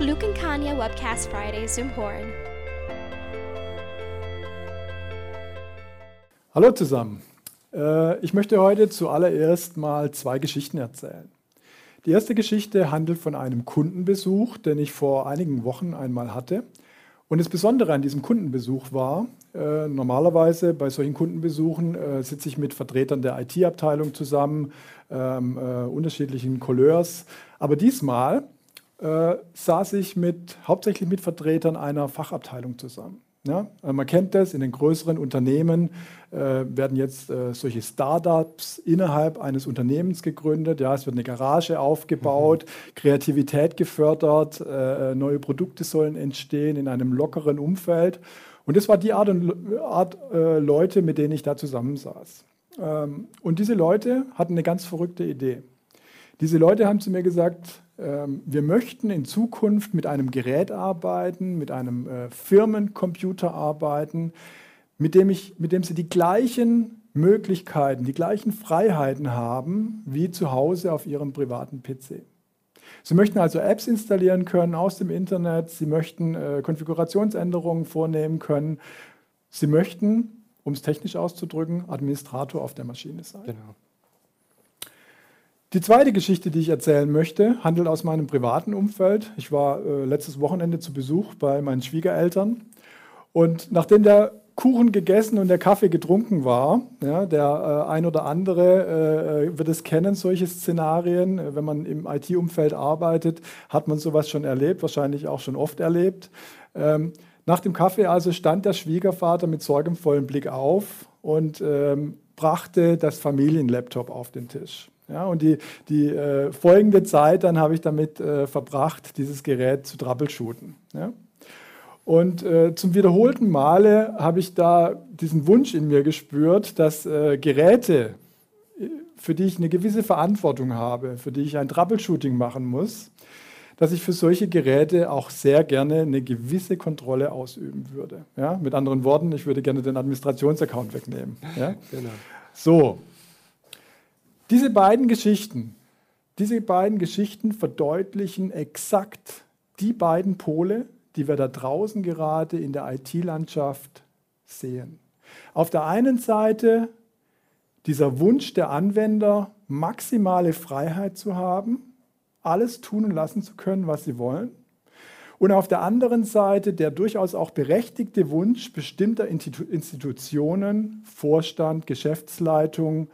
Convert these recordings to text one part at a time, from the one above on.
Luke and Kanya Webcast Friday Zoom Horn. Hallo zusammen. Äh, Ich möchte heute zuallererst mal zwei Geschichten erzählen. Die erste Geschichte handelt von einem Kundenbesuch, den ich vor einigen Wochen einmal hatte. Und das Besondere an diesem Kundenbesuch war, äh, normalerweise bei solchen Kundenbesuchen äh, sitze ich mit Vertretern der IT-Abteilung zusammen, ähm, äh, unterschiedlichen Couleurs. Aber diesmal äh, saß ich mit, hauptsächlich mit Vertretern einer Fachabteilung zusammen. Ja, äh, man kennt das, in den größeren Unternehmen äh, werden jetzt äh, solche Startups innerhalb eines Unternehmens gegründet. Ja, es wird eine Garage aufgebaut, mhm. Kreativität gefördert, äh, neue Produkte sollen entstehen in einem lockeren Umfeld. Und das war die Art, und, Art äh, Leute, mit denen ich da zusammensaß. Ähm, und diese Leute hatten eine ganz verrückte Idee. Diese Leute haben zu mir gesagt, wir möchten in Zukunft mit einem Gerät arbeiten, mit einem äh, Firmencomputer arbeiten, mit dem, ich, mit dem sie die gleichen Möglichkeiten, die gleichen Freiheiten haben wie zu Hause auf ihrem privaten PC. Sie möchten also Apps installieren können aus dem Internet, Sie möchten äh, Konfigurationsänderungen vornehmen können, Sie möchten, um es technisch auszudrücken, Administrator auf der Maschine sein. Genau. Die zweite Geschichte, die ich erzählen möchte, handelt aus meinem privaten Umfeld. Ich war äh, letztes Wochenende zu Besuch bei meinen Schwiegereltern und nachdem der Kuchen gegessen und der Kaffee getrunken war, ja, der äh, ein oder andere äh, wird es kennen, solche Szenarien. Wenn man im IT-Umfeld arbeitet, hat man sowas schon erlebt, wahrscheinlich auch schon oft erlebt. Ähm, nach dem Kaffee also stand der Schwiegervater mit sorgenvollem Blick auf und ähm, brachte das Familienlaptop auf den Tisch. Ja, und die, die äh, folgende Zeit dann habe ich damit äh, verbracht, dieses Gerät zu troubleshooten. Ja. Und äh, zum wiederholten Male habe ich da diesen Wunsch in mir gespürt, dass äh, Geräte, für die ich eine gewisse Verantwortung habe, für die ich ein Troubleshooting machen muss, dass ich für solche Geräte auch sehr gerne eine gewisse Kontrolle ausüben würde. Ja? Mit anderen Worten, ich würde gerne den Administrationsaccount wegnehmen. Ja? Genau. So, diese beiden Geschichten, diese beiden Geschichten verdeutlichen exakt die beiden Pole, die wir da draußen gerade in der IT-Landschaft sehen. Auf der einen Seite dieser Wunsch der Anwender, maximale Freiheit zu haben, alles tun und lassen zu können, was sie wollen. Und auf der anderen Seite der durchaus auch berechtigte Wunsch bestimmter Institutionen, Vorstand, Geschäftsleitung,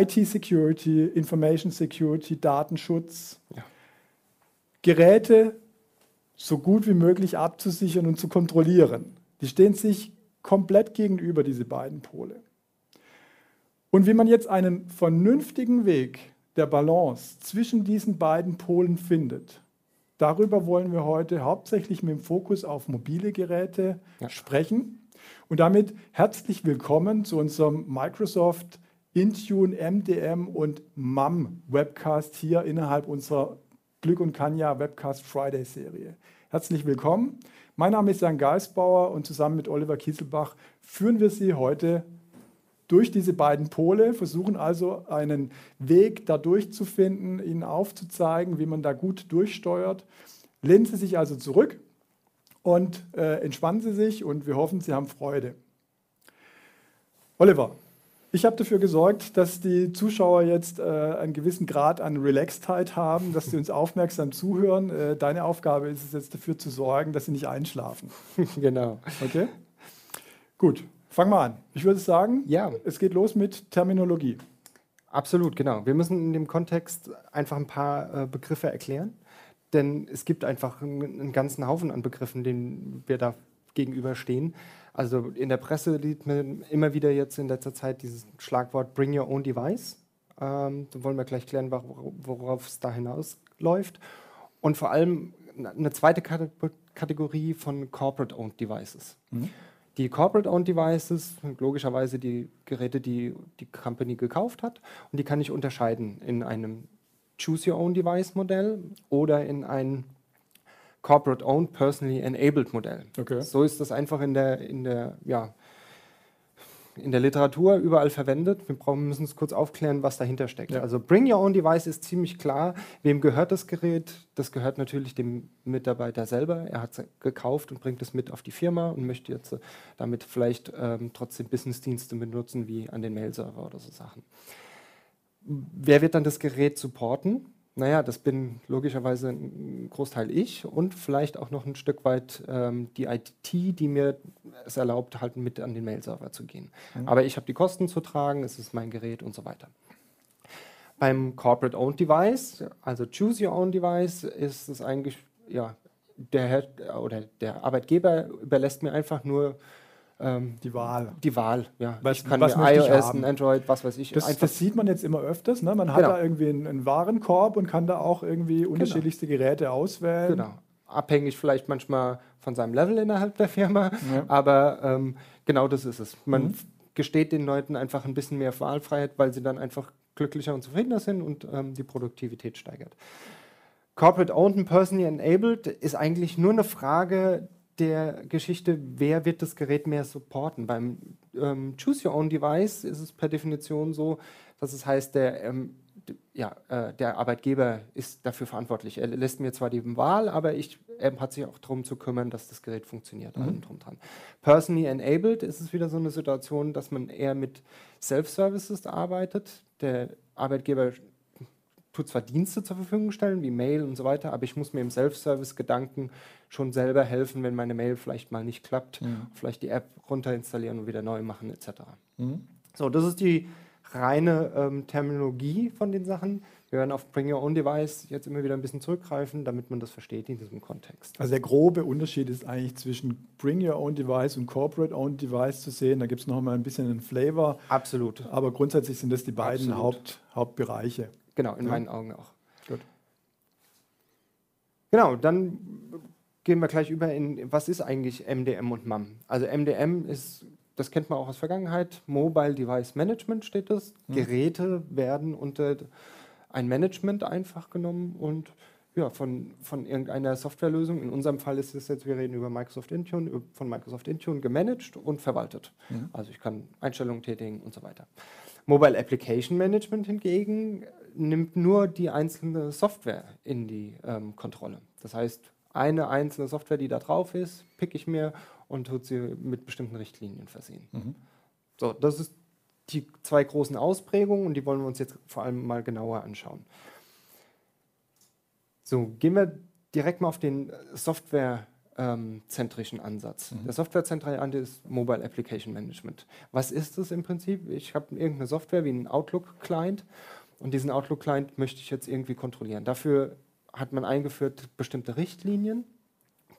IT-Security, Information Security, Datenschutz, ja. Geräte so gut wie möglich abzusichern und zu kontrollieren. Die stehen sich komplett gegenüber, diese beiden Pole. Und wie man jetzt einen vernünftigen Weg der Balance zwischen diesen beiden Polen findet, darüber wollen wir heute hauptsächlich mit dem Fokus auf mobile Geräte ja. sprechen. Und damit herzlich willkommen zu unserem Microsoft Intune, MDM und MAM Webcast hier innerhalb unserer Glück und Kanya Webcast Friday Serie. Herzlich willkommen. Mein Name ist Jan Geisbauer und zusammen mit Oliver Kieselbach führen wir Sie heute durch diese beiden Pole, versuchen also einen Weg da durchzufinden, Ihnen aufzuzeigen, wie man da gut durchsteuert. Lehnen Sie sich also zurück und äh, entspannen Sie sich und wir hoffen, Sie haben Freude. Oliver, ich habe dafür gesorgt, dass die Zuschauer jetzt äh, einen gewissen Grad an Relaxedheit haben, dass sie uns aufmerksam zuhören. Äh, deine Aufgabe ist es jetzt dafür zu sorgen, dass sie nicht einschlafen. genau. Okay? Gut, fang mal an. Ich würde sagen, ja. es geht los mit Terminologie. Absolut, genau. Wir müssen in dem Kontext einfach ein paar äh, Begriffe erklären, denn es gibt einfach einen, einen ganzen Haufen an Begriffen, denen wir da gegenüberstehen. Also in der Presse liest man immer wieder jetzt in letzter Zeit dieses Schlagwort Bring Your Own Device. Ähm, da wollen wir gleich klären, worauf es da hinausläuft. Und vor allem eine zweite Kategorie von Corporate-Owned Devices. Mhm. Die Corporate-Owned Devices sind logischerweise die Geräte, die die Company gekauft hat. Und die kann ich unterscheiden in einem Choose Your Own Device Modell oder in ein Corporate-Owned, Personally Enabled Modell. Okay. So ist das einfach in der, in der ja, in der Literatur überall verwendet. Wir brauchen, müssen es kurz aufklären, was dahinter steckt. Ja. Also Bring Your Own Device ist ziemlich klar. Wem gehört das Gerät? Das gehört natürlich dem Mitarbeiter selber. Er hat es gekauft und bringt es mit auf die Firma und möchte jetzt äh, damit vielleicht ähm, trotzdem Businessdienste benutzen, wie an den Mail-Server oder so Sachen. Wer wird dann das Gerät supporten? Naja, das bin logischerweise ein Großteil ich und vielleicht auch noch ein Stück weit ähm, die IT, die mir es erlaubt, halt mit an den Mail-Server zu gehen. Aber ich habe die Kosten zu tragen, es ist mein Gerät und so weiter. Beim Corporate Owned Device, also Choose Your Own Device, ist es eigentlich, ja, der, Herr- oder der Arbeitgeber überlässt mir einfach nur ähm, Die Wahl. die Wahl. Ja. Was- ich kann was mir iOS, ein Android, was weiß ich, Das, das sieht man jetzt immer öfters. Ne? Man hat Genau. da irgendwie einen, einen Warenkorb und kann da auch irgendwie unterschiedlichste Geräte auswählen. Genau. Abhängig vielleicht manchmal von seinem Level innerhalb der Firma, Ja. aber ähm, genau das ist es. Man Mhm. gesteht den Leuten einfach ein bisschen mehr Wahlfreiheit, weil sie dann einfach glücklicher und zufriedener sind und ähm, die Produktivität steigert. Corporate Owned and Personally Enabled ist eigentlich nur eine Frage der Geschichte, wer wird das Gerät mehr supporten. Beim ähm, Choose Your Own Device ist es per Definition so, dass es heißt, der, ähm, ja, äh, der Arbeitgeber ist dafür verantwortlich. Er lässt mir zwar die Wahl, aber ich, er hat sich auch darum zu kümmern, dass das Gerät funktioniert. allem drum dran. Personally Enabled ist es wieder so eine Situation, dass man eher mit Self-Services arbeitet. Der Arbeitgeber tut zwar Dienste zur Verfügung stellen, wie Mail und so weiter, aber ich muss mir im Self-Service-Gedanken schon selber helfen, wenn meine Mail vielleicht mal nicht klappt, vielleicht die App runterinstallieren und wieder neu machen etc. So, das ist die reine ähm, Terminologie von den Sachen. Wir werden auf Bring Your Own Device jetzt immer wieder ein bisschen zurückgreifen, damit man das versteht in diesem Kontext. Also der grobe Unterschied ist eigentlich zwischen Bring Your Own Device und Corporate Owned Device zu sehen. Da gibt es noch mal ein bisschen einen Flavor, Absolut. aber grundsätzlich sind das die beiden Absolut. Haupt, Hauptbereiche. Genau, in Ja. meinen Augen auch. Gut. Genau, dann gehen wir gleich über in, was ist eigentlich MDM und MAM? Also MDM ist, das kennt man auch aus Vergangenheit, Mobile Device Management steht das. Geräte werden unter ein Management einfach genommen und ja, von, von irgendeiner Softwarelösung, in unserem Fall ist es jetzt, wir reden über Microsoft Intune, über- von Microsoft Intune gemanagt und verwaltet. Also ich kann Einstellungen tätigen und so weiter. Mobile Application Management hingegen nimmt nur die einzelne Software in die ähm, Kontrolle. Das heißt, eine einzelne Software, die da drauf ist, pick ich mir und tut sie mit bestimmten Richtlinien versehen. So, das ist die zwei großen Ausprägungen und die wollen wir uns jetzt vor allem mal genauer anschauen. So, gehen wir direkt mal auf den äh, softwarezentrischen Ansatz. Der softwarezentrische Ansatz ist Mobile Application Management. Was ist das im Prinzip? Ich habe irgendeine Software wie einen Outlook-Client und diesen Outlook-Client möchte ich jetzt irgendwie kontrollieren. Dafür hat man eingeführt bestimmte Richtlinien,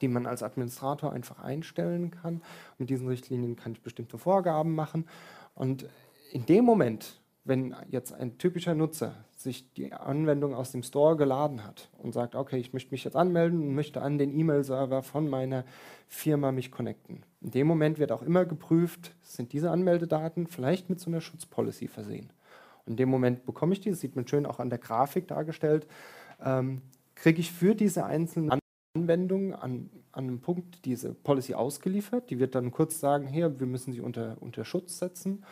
die man als Administrator einfach einstellen kann. Mit diesen Richtlinien kann ich bestimmte Vorgaben machen. Und in dem Moment, wenn jetzt ein typischer Nutzer sich die Anwendung aus dem Store geladen hat und sagt, okay, ich möchte mich jetzt anmelden und möchte an den E-Mail-Server von meiner Firma mich connecten. In dem Moment wird auch immer geprüft, sind diese Anmeldedaten vielleicht mit so einer Schutzpolicy versehen. In dem Moment bekomme ich die, das sieht man schön auch an der Grafik dargestellt, ähm, kriege ich für diese einzelnen Anwendungen an, an einem Punkt diese Policy ausgeliefert. Die wird dann kurz sagen, hier, wir müssen sie unter, unter Schutz setzen.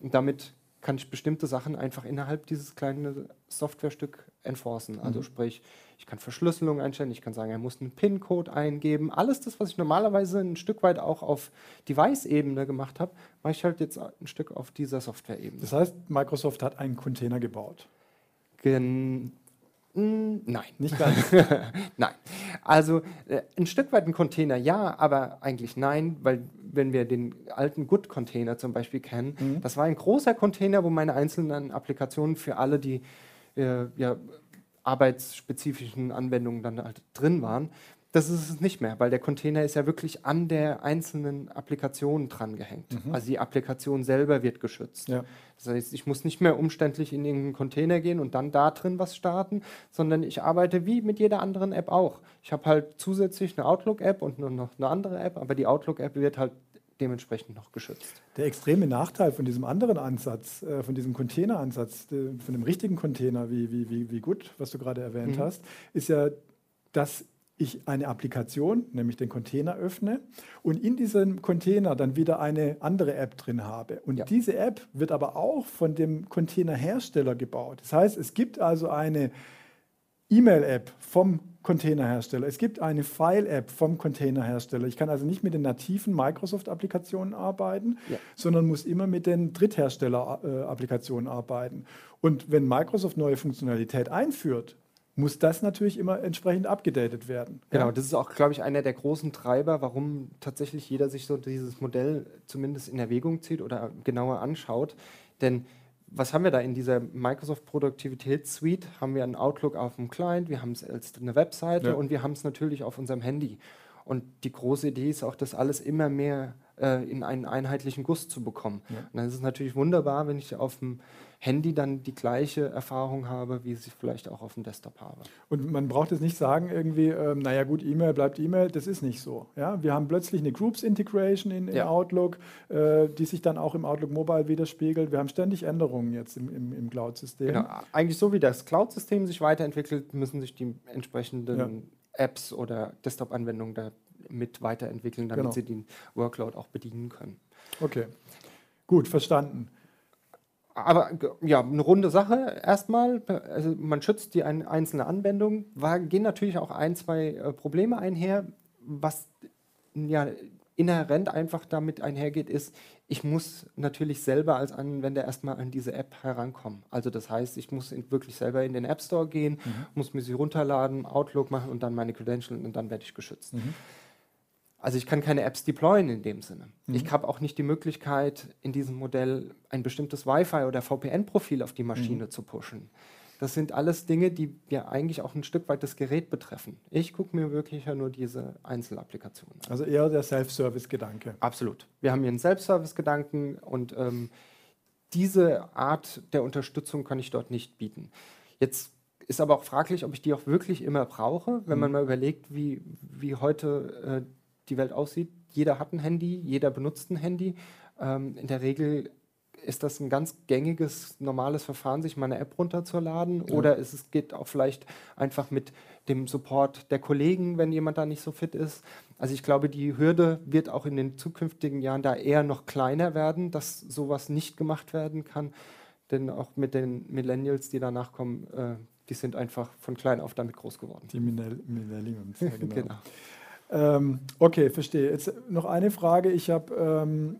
Und damit kann ich bestimmte Sachen einfach innerhalb dieses kleinen Softwarestück enforcen. Also sprich, ich kann Verschlüsselung einstellen, ich kann sagen, er muss einen PIN-Code eingeben. Alles das, was ich normalerweise ein Stück weit auch auf Device-Ebene gemacht habe, mache ich halt jetzt ein Stück auf dieser Software-Ebene. Das heißt, Microsoft hat einen Container gebaut. Gen Nein. Nicht ganz. nein. Also äh, ein Stück weit ein Container ja, aber eigentlich nein, weil wenn wir den alten Good-Container zum Beispiel kennen, das war ein großer Container, wo meine einzelnen Applikationen für alle die äh, ja, arbeitsspezifischen Anwendungen dann halt drin waren. Das ist es nicht mehr, weil der Container ist ja wirklich an der einzelnen Applikation dran gehängt. Also die Applikation selber wird geschützt. Ja. Das heißt, ich muss nicht mehr umständlich in irgendeinen Container gehen und dann da drin was starten, sondern ich arbeite wie mit jeder anderen App auch. Ich habe halt zusätzlich eine Outlook-App und noch eine andere App, aber die Outlook-App wird halt dementsprechend noch geschützt. Der extreme Nachteil von diesem anderen Ansatz, äh, von diesem Container-Ansatz, äh, von dem richtigen Container wie, wie, wie, wie gut, was du gerade erwähnt Mhm. hast, ist ja, dass ich eine Applikation, nämlich den Container öffne und in diesem Container dann wieder eine andere App drin habe. Und ja. diese App wird aber auch von dem Containerhersteller gebaut. Das heißt, es gibt also eine E-Mail-App vom Containerhersteller. Es gibt eine File-App vom Containerhersteller. Ich kann also nicht mit den nativen Microsoft-Applikationen arbeiten, ja. sondern muss immer mit den Dritthersteller-Applikationen arbeiten. Und wenn Microsoft neue Funktionalität einführt, muss das natürlich immer entsprechend abgedatet werden. Genau, ja? das ist auch, glaube ich, einer der großen Treiber, warum tatsächlich jeder sich so dieses Modell zumindest in Erwägung zieht oder genauer anschaut. Denn was haben wir da in dieser Microsoft Produktivitätssuite? Haben wir einen Outlook auf dem Client, wir haben es als eine Webseite ja. und wir haben es natürlich auf unserem Handy. Und die große Idee ist auch, das alles immer mehr äh, in einen einheitlichen Guss zu bekommen. Ja. Und dann ist es natürlich wunderbar, wenn ich auf dem Handy dann die gleiche Erfahrung habe, wie ich vielleicht auch auf dem Desktop habe. Und man braucht jetzt nicht sagen, irgendwie, ähm, naja gut, E-Mail bleibt E-Mail, das ist nicht so. Ja? Wir haben plötzlich eine Groups Integration in, in ja. Outlook, äh, die sich dann auch im Outlook Mobile widerspiegelt. Wir haben ständig Änderungen jetzt im, im, im Cloud-System. Genau. Eigentlich so wie das Cloud-System sich weiterentwickelt, müssen sich die entsprechenden ja. Apps oder Desktop-Anwendungen da mit weiterentwickeln, damit genau. sie den Workload auch bedienen können. Okay, gut, verstanden aber ja, eine runde Sache erstmal. Also man schützt die ein, einzelne Anwendung. War, gehen natürlich auch ein, zwei äh, Probleme einher. Was ja inhärent einfach damit einhergeht, ist, ich muss natürlich selber als Anwender erstmal an diese App herankommen. Also das heißt, ich muss in, wirklich selber in den App Store gehen, mhm. muss mir sie runterladen, Outlook machen und dann meine Credentials und dann werde ich geschützt. Mhm. Also ich kann keine Apps deployen in dem Sinne. Mhm. Ich habe auch nicht die Möglichkeit, in diesem Modell ein bestimmtes Wi-Fi oder VPN-Profil auf die Maschine mhm. zu pushen. Das sind alles Dinge, die ja eigentlich auch ein Stück weit das Gerät betreffen. Ich gucke mir wirklich ja nur diese Einzelapplikationen an. Also eher der Self-Service-Gedanke. Absolut. Wir haben hier einen Self-Service-Gedanken und ähm, diese Art der Unterstützung kann ich dort nicht bieten. Jetzt ist aber auch fraglich, ob ich die auch wirklich immer brauche, wenn mhm. man mal überlegt, wie, wie heute äh, die Welt aussieht. Jeder hat ein Handy, jeder benutzt ein Handy. Ähm, in der Regel ist das ein ganz gängiges, normales Verfahren, sich mal eine App runterzuladen. Ja. Oder es, es geht auch vielleicht einfach mit dem Support der Kollegen, wenn jemand da nicht so fit ist. Also ich glaube, die Hürde wird auch in den zukünftigen Jahren da eher noch kleiner werden, dass sowas nicht gemacht werden kann. Denn auch mit den Millennials, die danach kommen, äh, die sind einfach von klein auf damit groß geworden. Die Millennials, ja, genau. genau. Ähm, okay, verstehe. Jetzt noch eine Frage. Ich habe ähm,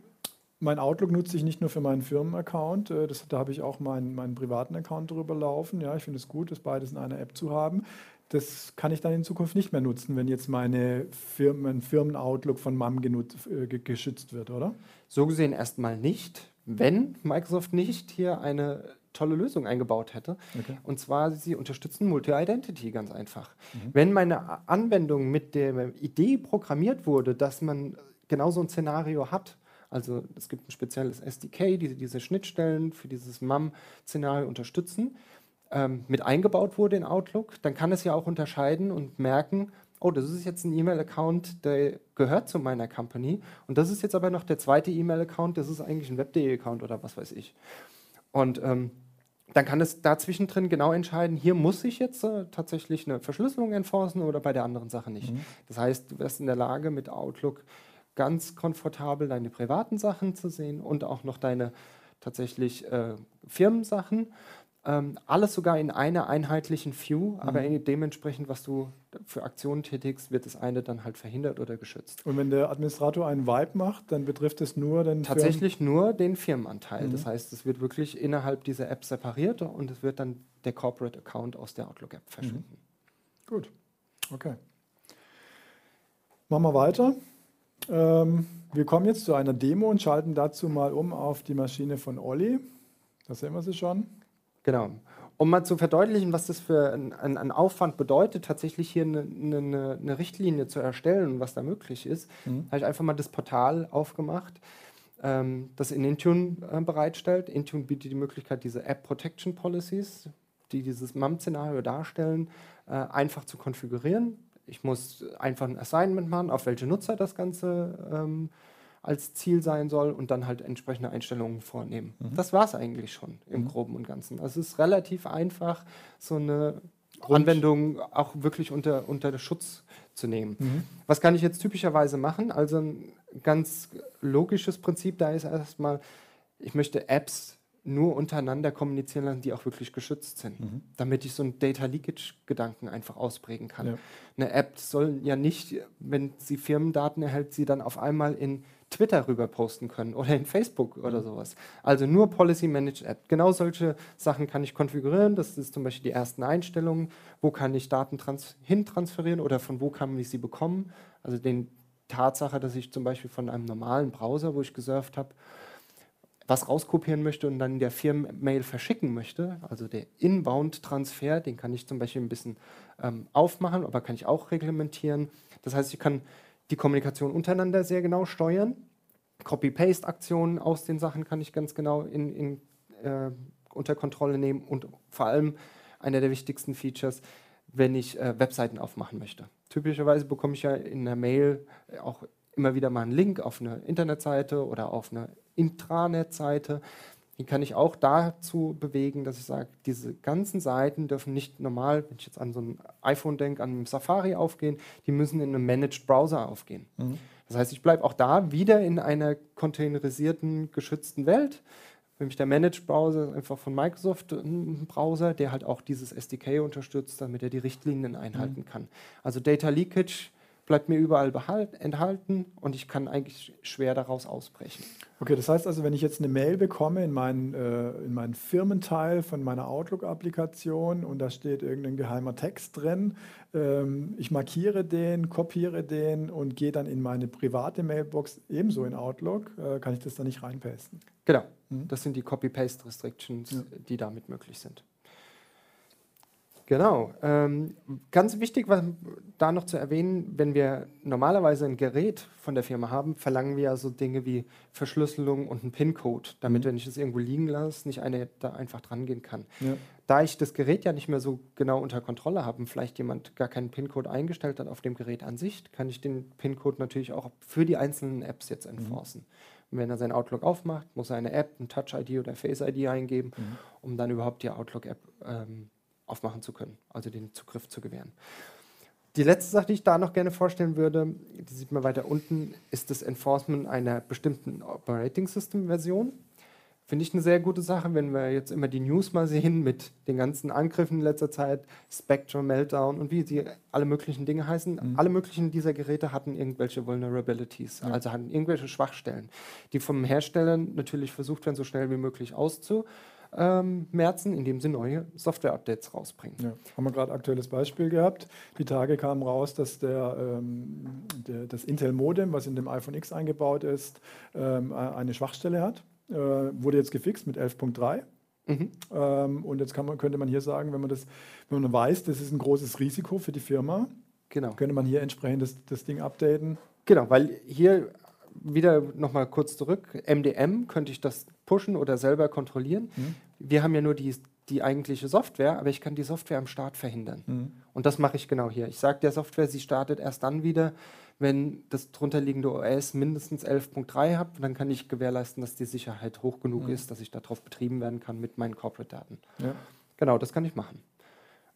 mein Outlook nutze ich nicht nur für meinen Firmenaccount, äh, da habe ich auch meinen, meinen privaten Account drüber laufen. Ja, ich finde es gut, das beides in einer App zu haben. Das kann ich dann in Zukunft nicht mehr nutzen, wenn jetzt meine Firmen, Firmen-Outlook von MAM äh, geschützt wird, oder? So gesehen erstmal nicht, wenn Microsoft nicht hier eine tolle Lösung eingebaut hätte. Okay. Und zwar, sie unterstützen Multi-Identity ganz einfach. Mhm. Wenn meine Anwendung mit der Idee programmiert wurde, dass man genau so ein Szenario hat, also es gibt ein spezielles SDK, die diese Schnittstellen für dieses MAM-Szenario unterstützen, ähm, mit eingebaut wurde in Outlook, dann kann es ja auch unterscheiden und merken, oh, das ist jetzt ein E-Mail-Account, der gehört zu meiner Company und das ist jetzt aber noch der zweite E-Mail-Account, das ist eigentlich ein Web.de-Account oder was weiß ich. Und ähm, dann kann es dazwischen drin genau entscheiden, hier muss ich jetzt äh, tatsächlich eine Verschlüsselung enforcen oder bei der anderen Sache nicht. Mhm. Das heißt, du wirst in der Lage, mit Outlook ganz komfortabel deine privaten Sachen zu sehen und auch noch deine tatsächlich äh, Firmensachen. Ähm, alles sogar in einer einheitlichen View, mhm. aber dementsprechend, was du für Aktionen tätigst, wird das eine dann halt verhindert oder geschützt. Und wenn der Administrator einen Vibe macht, dann betrifft es nur den Tatsächlich Firmen nur den Firmenanteil. Mhm. Das heißt, es wird wirklich innerhalb dieser App separiert und es wird dann der Corporate Account aus der Outlook-App verschwinden. Mhm. Gut, okay. Machen wir weiter. Ähm, wir kommen jetzt zu einer Demo und schalten dazu mal um auf die Maschine von Olli. Da sehen wir sie schon. Genau. Um mal zu verdeutlichen, was das für ein, ein, ein Aufwand bedeutet, tatsächlich hier eine, eine, eine, Richtlinie zu erstellen und was da möglich ist, mhm. habe ich einfach mal das Portal aufgemacht, ähm, das in Intune äh, bereitstellt. Intune bietet die Möglichkeit, diese App Protection Policies, die dieses MAM-Szenario darstellen, äh, einfach zu konfigurieren. Ich muss einfach ein Assignment machen, auf welche Nutzer das Ganze ähm, als Ziel sein soll und dann halt entsprechende Einstellungen vornehmen. Mhm. Das war es eigentlich schon im mhm. Groben und Ganzen. Also es ist relativ einfach, so eine Anwendungen auch wirklich unter, unter Schutz zu nehmen. Mhm. Was kann ich jetzt typischerweise machen? Also ein ganz logisches Prinzip da ist erstmal, ich möchte Apps nur untereinander kommunizieren lassen, die auch wirklich geschützt sind, Mhm. damit ich so einen Data Leakage-Gedanken einfach ausprägen kann. Ja. Eine App soll ja nicht, wenn sie Firmendaten erhält, sie dann auf einmal in Twitter rüber posten können oder in Facebook oder sowas. Also nur Policy Managed App. Genau solche Sachen kann ich konfigurieren. Das ist zum Beispiel die ersten Einstellungen. Wo kann ich Daten trans hin transferieren oder von wo kann ich sie bekommen? Also den Tatsache, dass ich zum Beispiel von einem normalen Browser, wo ich gesurft habe, was rauskopieren möchte und dann in der Firmenmail verschicken möchte, also der Inbound-Transfer, den kann ich zum Beispiel ein bisschen ähm, aufmachen, aber kann ich auch reglementieren. Das heißt, ich kann die Kommunikation untereinander sehr genau steuern. Copy-Paste-Aktionen aus den Sachen kann ich ganz genau in, in, äh, unter Kontrolle nehmen und vor allem einer der wichtigsten Features, wenn ich äh, Webseiten aufmachen möchte. Typischerweise bekomme ich ja in der Mail äh, auch immer wieder mal einen Link auf eine Internetseite oder auf eine Intranet-Seite. Die kann ich auch dazu bewegen, dass ich sage, diese ganzen Seiten dürfen nicht normal, wenn ich jetzt an so ein iPhone denke, an einem Safari aufgehen, die müssen in einem Managed Browser aufgehen. Das heißt, ich bleibe auch da wieder in einer containerisierten, geschützten Welt. Nämlich der Managed Browser einfach von Microsoft ein Browser, der halt auch dieses SDK unterstützt, damit er die Richtlinien einhalten kann. Also Data Leakage bleibt mir überall enthalten und ich kann eigentlich schwer daraus ausbrechen. Okay, das heißt also, wenn ich jetzt eine Mail bekomme in meinen, äh, in meinen Firmenteil von meiner Outlook-Applikation und da steht irgendein geheimer Text drin, ähm, ich markiere den, kopiere den und gehe dann in meine private Mailbox ebenso in Outlook, äh, kann ich das da nicht reinpasten. Genau, Mhm. das sind die Copy-Paste-Restrictions, Ja. die damit möglich sind. Genau. Ähm, ganz wichtig, was da noch zu erwähnen, wenn wir normalerweise ein Gerät von der Firma haben, verlangen wir ja so Dinge wie Verschlüsselung und einen PIN-Code, damit, Mhm. wenn ich es irgendwo liegen lasse, nicht einer da einfach dran gehen kann. Ja. Da ich das Gerät ja nicht mehr so genau unter Kontrolle habe und vielleicht jemand gar keinen PIN-Code eingestellt hat auf dem Gerät an sich, kann ich den PIN-Code natürlich auch für die einzelnen Apps jetzt enforcen. Und wenn er sein Outlook aufmacht, muss er eine App, ein Touch-ID oder Face-ID eingeben, um dann überhaupt die Outlook-App ähm, aufmachen zu können, also den Zugriff zu gewähren. Die letzte Sache, die ich da noch gerne vorstellen würde, die sieht man weiter unten, ist das Enforcement einer bestimmten Operating System-Version. Finde ich eine sehr gute Sache, wenn wir jetzt immer die News mal sehen mit den ganzen Angriffen in letzter Zeit, Spectrum, Meltdown und wie sie alle möglichen Dinge heißen. Alle möglichen dieser Geräte hatten irgendwelche Vulnerabilities, also hatten irgendwelche Schwachstellen, die vom Hersteller natürlich versucht werden, so schnell wie möglich auszumerzen, indem sie neue Software-Updates rausbringen. Ja, haben wir gerade aktuelles Beispiel gehabt. Die Tage kam raus, dass der, ähm, der, das Intel-Modem, was in dem iPhone X eingebaut ist, ähm, eine Schwachstelle hat. Äh, wurde jetzt gefixt mit 11.3. Mhm. Ähm, und jetzt kann man, könnte man hier sagen, wenn man, das, wenn man weiß, das ist ein großes Risiko für die Firma, Genau. könnte man hier entsprechend das, das Ding updaten. Genau, weil hier wieder nochmal kurz zurück, MDM könnte ich das pushen oder selber kontrollieren. Wir haben ja nur die, die eigentliche Software, aber ich kann die Software am Start verhindern. Und das mache ich genau hier. Ich sage der Software, sie startet erst dann wieder, wenn das drunterliegende OS mindestens 11.3 hat. Dann kann ich gewährleisten, dass die Sicherheit hoch genug ist, dass ich darauf betrieben werden kann mit meinen Corporate-Daten. Ja. Genau, das kann ich machen.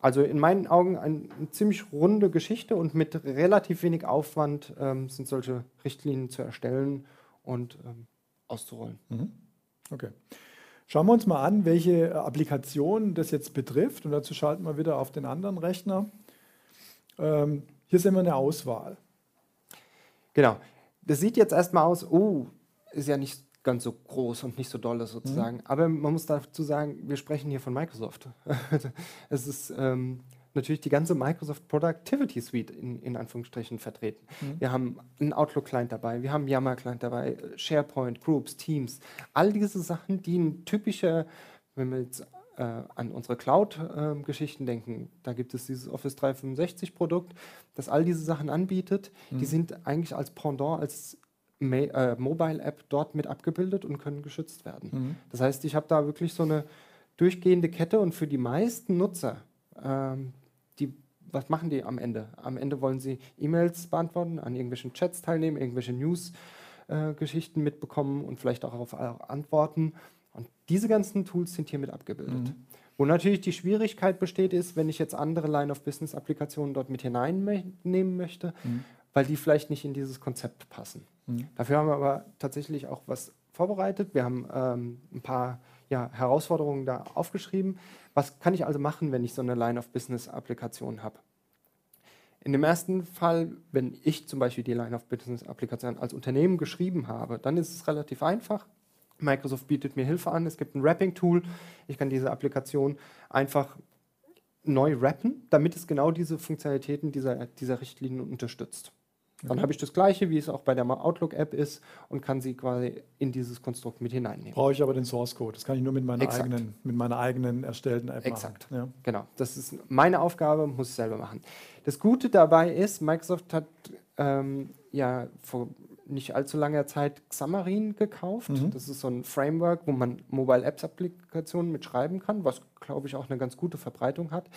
Also in meinen Augen ein, eine ziemlich runde Geschichte und mit relativ wenig Aufwand ähm, sind solche Richtlinien zu erstellen und ähm, auszurollen. Okay. Schauen wir uns mal an, welche Applikation das jetzt betrifft. Und dazu schalten wir wieder auf den anderen Rechner. Ähm, hier sehen wir eine Auswahl. Genau. Das sieht jetzt erstmal aus, oh, ist ja nicht ganz so groß und nicht so dolle sozusagen. Aber man muss dazu sagen, wir sprechen hier von Microsoft. es ist ähm, natürlich die ganze Microsoft Productivity Suite in, in Anführungsstrichen vertreten. Wir haben einen Outlook-Client dabei, wir haben einen Yammer-Client dabei, SharePoint, Groups, Teams. All diese Sachen, die ein typischer, wenn wir jetzt äh, an unsere Cloud-Geschichten denken, da gibt es dieses Office 365-Produkt, das all diese Sachen anbietet. Die sind eigentlich als Pendant, als äh, Mobile-App dort mit abgebildet und können geschützt werden. Das heißt, ich habe da wirklich so eine durchgehende Kette und für die meisten Nutzer, ähm, was machen die am Ende? Am Ende wollen sie E-Mails beantworten, an irgendwelchen Chats teilnehmen, irgendwelche News-Geschichten mitbekommen und vielleicht auch auf antworten. Und diese ganzen Tools sind hier mit abgebildet. Wo natürlich die Schwierigkeit besteht, ist, wenn ich jetzt andere Line-of-Business-Applikationen dort mit hineinnehmen möchte, mhm. weil die vielleicht nicht in dieses Konzept passen. Mhm. Dafür haben wir aber tatsächlich auch was vorbereitet. Wir haben ähm, ein paar ja, Herausforderungen da aufgeschrieben. Was kann ich also machen, wenn ich so eine Line-of-Business-Applikation habe? In dem ersten Fall, wenn ich zum Beispiel die Line-of-Business-Applikation als Unternehmen geschrieben habe, dann ist es relativ einfach. Microsoft bietet mir Hilfe an. Es gibt ein Wrapping-Tool. Ich kann diese Applikation einfach neu wrappen, damit es genau diese Funktionalitäten dieser, dieser Richtlinien unterstützt. Dann habe ich das gleiche, wie es auch bei der Outlook-App ist und kann sie quasi in dieses Konstrukt mit hineinnehmen. Brauche ich aber den Source-Code. Das kann ich nur mit meiner, eigenen, mit meiner eigenen erstellten App Exakt. machen. Ja. Genau. Das ist meine Aufgabe, muss ich selber machen. Das Gute dabei ist, Microsoft hat ähm, ja vor nicht allzu langer Zeit Xamarin gekauft. Mhm. Das ist so ein Framework, wo man Mobile Apps Applikationen mitschreiben kann, was glaube ich auch eine ganz gute Verbreitung hat.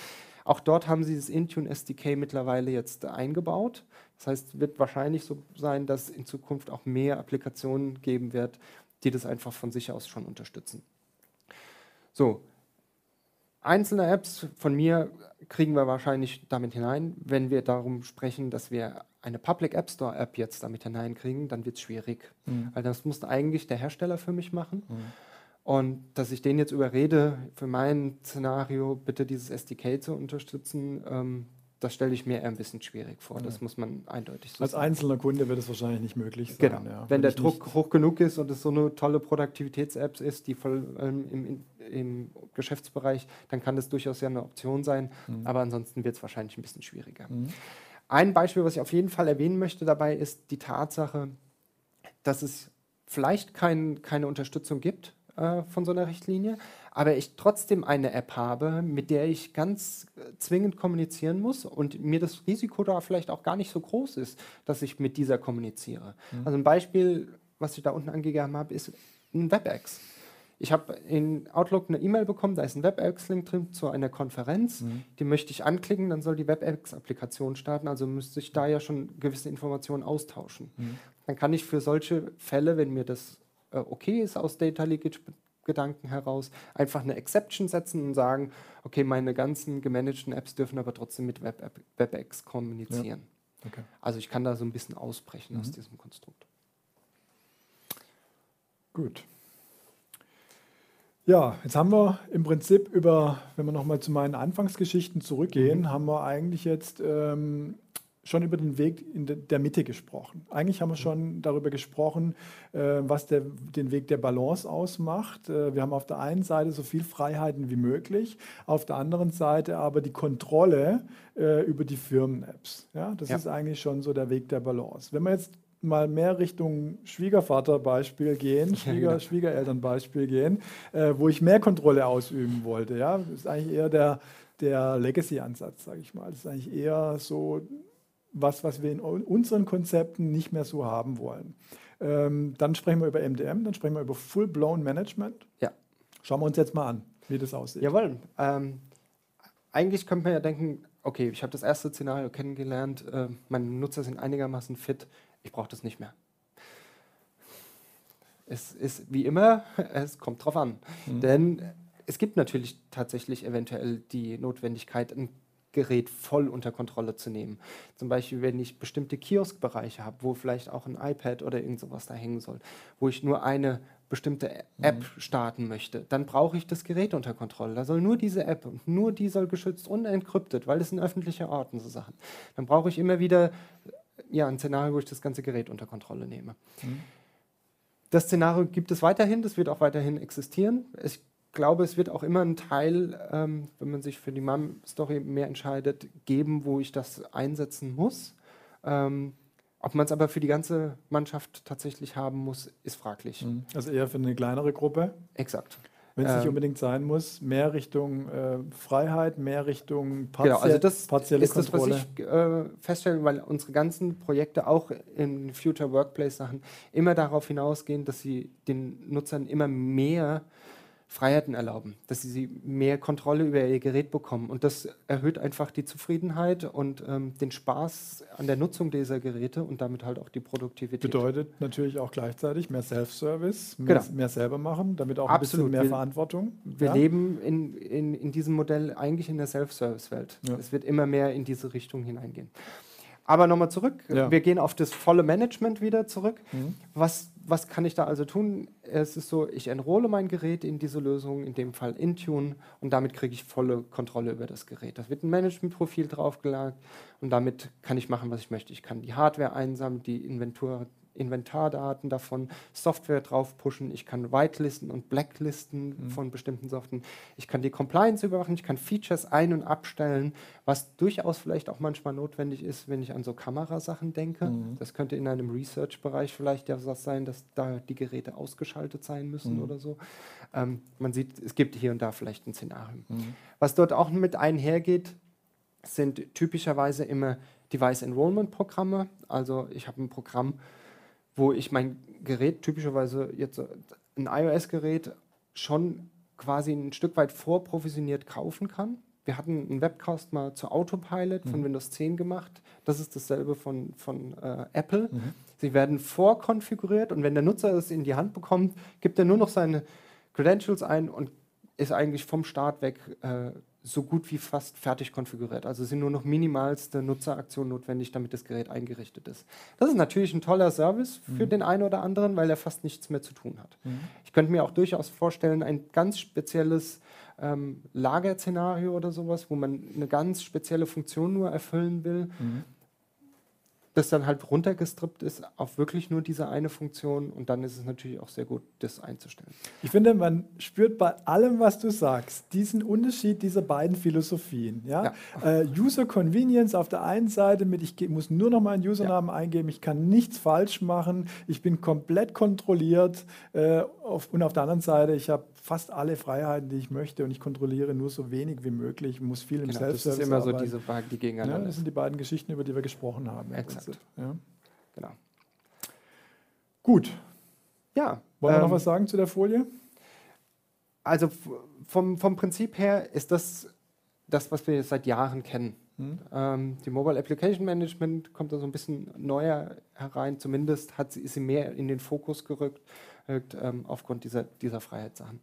Auch dort haben sie das Intune SDK mittlerweile jetzt eingebaut. Das heißt, es wird wahrscheinlich so sein, dass in Zukunft auch mehr Applikationen geben wird, die das einfach von sich aus schon unterstützen. So, einzelne Apps von mir kriegen wir wahrscheinlich damit hinein. Wenn wir darum sprechen, dass wir eine Public App Store App jetzt damit hineinkriegen, dann wird es schwierig. Mhm. Weil das muss eigentlich der Hersteller für mich machen. Mhm. Und dass ich den jetzt überrede, für mein Szenario bitte dieses SDK zu unterstützen, ähm, das stelle ich mir eher ein bisschen schwierig vor. Das muss man eindeutig so Als sagen. einzelner Kunde wird es wahrscheinlich nicht möglich sein. Genau. Ja. Wenn, Wenn der Druck hoch genug ist und es so eine tolle Produktivitäts-App ist, die voll ähm, im, im, Geschäftsbereich, dann kann das durchaus ja eine Option sein. Mhm. Aber ansonsten wird es wahrscheinlich ein bisschen schwieriger. Mhm. Ein Beispiel, was ich auf jeden Fall erwähnen möchte dabei, ist die Tatsache, dass es vielleicht kein, keine Unterstützung gibt äh, von so einer Richtlinie, aber ich trotzdem eine App habe, mit der ich ganz äh, zwingend kommunizieren muss und mir das Risiko da vielleicht auch gar nicht so groß ist, dass ich mit dieser kommuniziere. Mhm. Also ein Beispiel, was ich da unten angegeben habe, ist ein WebEx. Ich habe in Outlook eine E-Mail bekommen, da ist ein WebEx-Link drin zu einer Konferenz. Mhm. Die möchte ich anklicken, dann soll die WebEx-Applikation starten. Also müsste ich da ja schon gewisse Informationen austauschen. Mhm. Dann kann ich für solche Fälle, wenn mir das äh, okay ist aus Data Leakage Gedanken heraus, einfach eine Exception setzen und sagen, okay, meine ganzen gemanagten Apps dürfen aber trotzdem mit Web WebEx kommunizieren. Ja. Okay. Also ich kann da so ein bisschen ausbrechen mhm. aus diesem Konstrukt. Gut. Ja, jetzt haben wir im Prinzip über, wenn wir nochmal zu meinen Anfangsgeschichten zurückgehen, mhm. haben wir eigentlich jetzt ähm, schon über den Weg in der Mitte gesprochen. Eigentlich haben wir schon darüber gesprochen, äh, was der, den Weg der Balance ausmacht. Äh, wir haben auf der einen Seite so viel Freiheiten wie möglich, auf der anderen Seite aber die Kontrolle äh, über die Firmen-Apps. Ja, das ja. ist eigentlich schon so der Weg der Balance. Wenn wir jetzt mal mehr Richtung Schwiegervater-Beispiel gehen, Schwieger, ja, genau. Schwiegereltern-Beispiel gehen, äh, wo ich mehr Kontrolle ausüben wollte. Ja, das ist eigentlich eher der, der Legacy-Ansatz, sage ich mal. Das ist eigentlich eher so was, was wir in unseren Konzepten nicht mehr so haben wollen. Ähm, dann sprechen wir über MDM, dann sprechen wir über Full-Blown Management. Ja. Schauen wir uns jetzt mal an, wie das aussieht. Jawohl. Ähm, eigentlich könnte man ja denken, okay, ich habe das erste Szenario kennengelernt, äh, meine Nutzer sind einigermaßen fit, ich brauche das nicht mehr. Es ist wie immer, es kommt drauf an. Mhm. Denn es gibt natürlich tatsächlich eventuell die Notwendigkeit, ein Gerät voll unter Kontrolle zu nehmen. Zum Beispiel, wenn ich bestimmte Kioskbereiche habe, wo vielleicht auch ein iPad oder irgend sowas da hängen soll, wo ich nur eine bestimmte App mhm. starten möchte, dann brauche ich das Gerät unter Kontrolle. Da soll nur diese App und nur die soll geschützt und entkryptet, weil das sind öffentliche Orten, so Sachen. Dann brauche ich immer wieder ja, ein Szenario, wo ich das ganze Gerät unter Kontrolle nehme. Mhm. Das Szenario gibt es weiterhin, das wird auch weiterhin existieren. Ich glaube, es wird auch immer einen Teil, ähm, wenn man sich für die Mom-Story mehr entscheidet, geben, wo ich das einsetzen muss. Ähm, ob man es aber für die ganze Mannschaft tatsächlich haben muss, ist fraglich. Mhm. Also eher für eine kleinere Gruppe? Exakt. Wenn es nicht ähm, unbedingt sein muss, mehr Richtung äh, Freiheit, mehr Richtung partiell, genau, also das partielle ist Kontrolle. das, was ich äh, feststelle, weil unsere ganzen Projekte auch in Future Workplace Sachen immer darauf hinausgehen, dass sie den Nutzern immer mehr Freiheiten erlauben, dass sie mehr Kontrolle über ihr Gerät bekommen. Und das erhöht einfach die Zufriedenheit und ähm, den Spaß an der Nutzung dieser Geräte und damit halt auch die Produktivität. Bedeutet natürlich auch gleichzeitig mehr Self-Service, mehr, Genau. mehr selber machen, damit auch Absolut. ein bisschen mehr Wir- Verantwortung. Wir Ja? leben in, in, in diesem Modell eigentlich in der Self-Service-Welt. Ja. Es wird immer mehr in diese Richtung hineingehen. Aber nochmal zurück, Ja. wir gehen auf das volle Management wieder zurück. Mhm. Was, was kann ich da also tun? Es ist so, ich enrolle mein Gerät in diese Lösung, in dem Fall Intune, und damit kriege ich volle Kontrolle über das Gerät. Da wird ein Managementprofil draufgelegt und damit kann ich machen, was ich möchte. Ich kann die Hardware einsammeln, die Inventur, Inventardaten davon, Software drauf pushen, ich kann Whitelisten und Blacklisten von bestimmten Soften, ich kann die Compliance überwachen, ich kann Features ein- und abstellen, was durchaus vielleicht auch manchmal notwendig ist, wenn ich an so Kamerasachen denke. Das könnte in einem Research-Bereich vielleicht ja was sein, dass da die Geräte ausgeschaltet sein müssen oder so. Ähm, man sieht, es gibt hier und da vielleicht ein Szenario. Was dort auch mit einhergeht, sind typischerweise immer Device Enrollment Programme. Also ich habe ein Programm, wo ich mein Gerät, typischerweise jetzt äh, ein iOS-Gerät, schon quasi ein Stück weit vorprovisioniert kaufen kann. Wir hatten einen Webcast mal zu Autopilot von Windows 10 gemacht. Das ist dasselbe von, von äh, Apple. Sie werden vorkonfiguriert und wenn der Nutzer es in die Hand bekommt, gibt er nur noch seine Credentials ein und ist eigentlich vom Start weg äh, so gut wie fast fertig konfiguriert. Also sind nur noch minimalste Nutzeraktionen notwendig, damit das Gerät eingerichtet ist. Das ist natürlich ein toller Service für den einen oder anderen, weil er fast nichts mehr zu tun hat. Ich könnte mir auch durchaus vorstellen, ein ganz spezielles ähm, Lagerszenario oder sowas, wo man eine ganz spezielle Funktion nur erfüllen will, das dann halt runtergestrippt ist auf wirklich nur diese eine Funktion und dann ist es natürlich auch sehr gut, das einzustellen. Ich finde, man spürt bei allem, was du sagst, diesen Unterschied dieser beiden Philosophien. Ja? Äh, User Convenience auf der einen Seite mit, ich muss nur noch meinen Usernamen eingeben, ich kann nichts falsch machen, ich bin komplett kontrolliert. Äh, auf, und auf der anderen Seite, ich habe fast alle Freiheiten, die ich möchte und ich kontrolliere nur so wenig wie möglich, muss viel im Genau, das ist immer so arbeiten. diese Frage, die Ja, gegeneinander das sind die beiden Geschichten, über die wir gesprochen haben. Exakt. Ja. Genau. Gut, Ja. wollen wir noch ähm, was sagen zu der Folie? Also vom, vom Prinzip her ist das das, was wir seit Jahren kennen. Hm? Ähm, die Mobile Application Management kommt da so ein bisschen neuer herein. Zumindest hat sie, ist sie mehr in den Fokus gerückt, rückt, ähm, aufgrund dieser, dieser Freiheitssachen.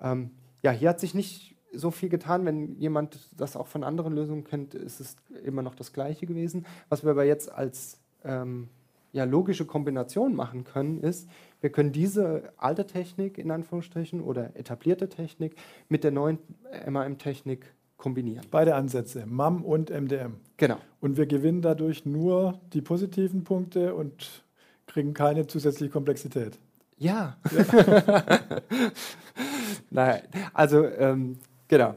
Ähm, ja, hier hat sich nicht so viel getan. Wenn jemand das auch von anderen Lösungen kennt, ist es immer noch das Gleiche gewesen. Was wir aber jetzt als ähm, ja, logische Kombination machen können, ist, wir können diese alte Technik in Anführungsstrichen oder etablierte Technik mit der neuen MAM-Technik kombinieren. Beide Ansätze, MAM und MDM. Genau. Und wir gewinnen dadurch nur die positiven Punkte und kriegen keine zusätzliche Komplexität. Ja. Nein, also ähm, genau.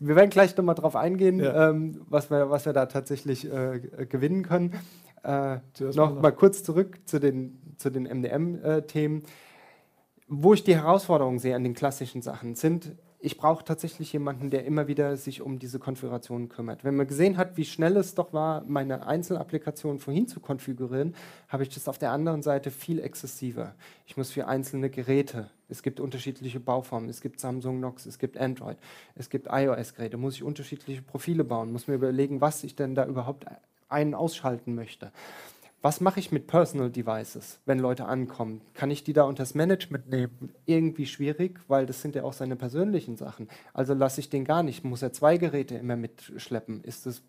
Wir werden gleich nochmal drauf eingehen, Ja. ähm, was, wir, was wir da tatsächlich äh, gewinnen können. Äh, noch mal kurz zurück zu den, zu den MDM-Themen. Wo ich die Herausforderungen sehe an den klassischen Sachen, sind, ich brauche tatsächlich jemanden, der immer wieder sich um diese Konfigurationen kümmert. Wenn man gesehen hat, wie schnell es doch war, meine Einzelapplikation vorhin zu konfigurieren, habe ich das auf der anderen Seite viel exzessiver. Ich muss für einzelne Geräte, es gibt unterschiedliche Bauformen, es gibt Samsung Knox, es gibt Android, es gibt iOS-Geräte, muss ich unterschiedliche Profile bauen, muss mir überlegen, was ich denn da überhaupt ein- ausschalten möchte. Was mache ich mit Personal Devices, wenn Leute ankommen? Kann ich die da unter das Management nehmen? Irgendwie schwierig, weil das sind ja auch seine persönlichen Sachen. Also lasse ich den gar nicht. Muss er zwei Geräte immer mitschleppen? Ist das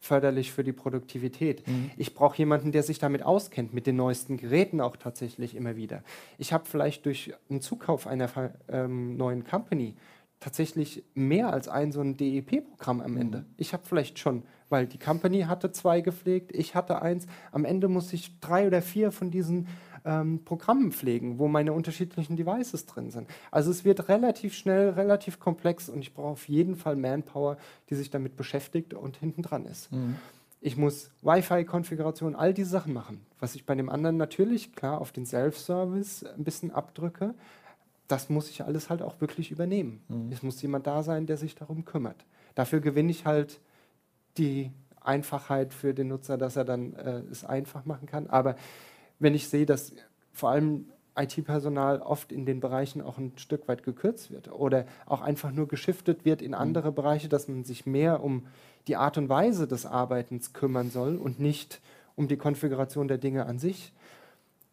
förderlich für die Produktivität? Ich brauche jemanden, der sich damit auskennt, mit den neuesten Geräten auch tatsächlich immer wieder. Ich habe vielleicht durch einen Zukauf einer ähm, neuen Company tatsächlich mehr als ein so ein DEP-Programm am Ende. Ich habe vielleicht schon, weil die Company hatte zwei gepflegt, ich hatte eins. Am Ende muss ich drei oder vier von diesen ähm, Programmen pflegen, wo meine unterschiedlichen Devices drin sind. Also es wird relativ schnell, relativ komplex und ich brauche auf jeden Fall Manpower, die sich damit beschäftigt und hinten dran ist. Ich muss Wi-Fi-Konfiguration, all diese Sachen machen. Was ich bei dem anderen natürlich, klar, auf den Self-Service ein bisschen abdrücke, das muss ich alles halt auch wirklich übernehmen. Es muss jemand da sein, der sich darum kümmert. Dafür gewinne ich halt die Einfachheit für den Nutzer, dass er dann äh, es einfach machen kann. Aber wenn ich sehe, dass vor allem IT-Personal oft in den Bereichen auch ein Stück weit gekürzt wird oder auch einfach nur geschiftet wird in andere Bereiche, dass man sich mehr um die Art und Weise des Arbeitens kümmern soll und nicht um die Konfiguration der Dinge an sich,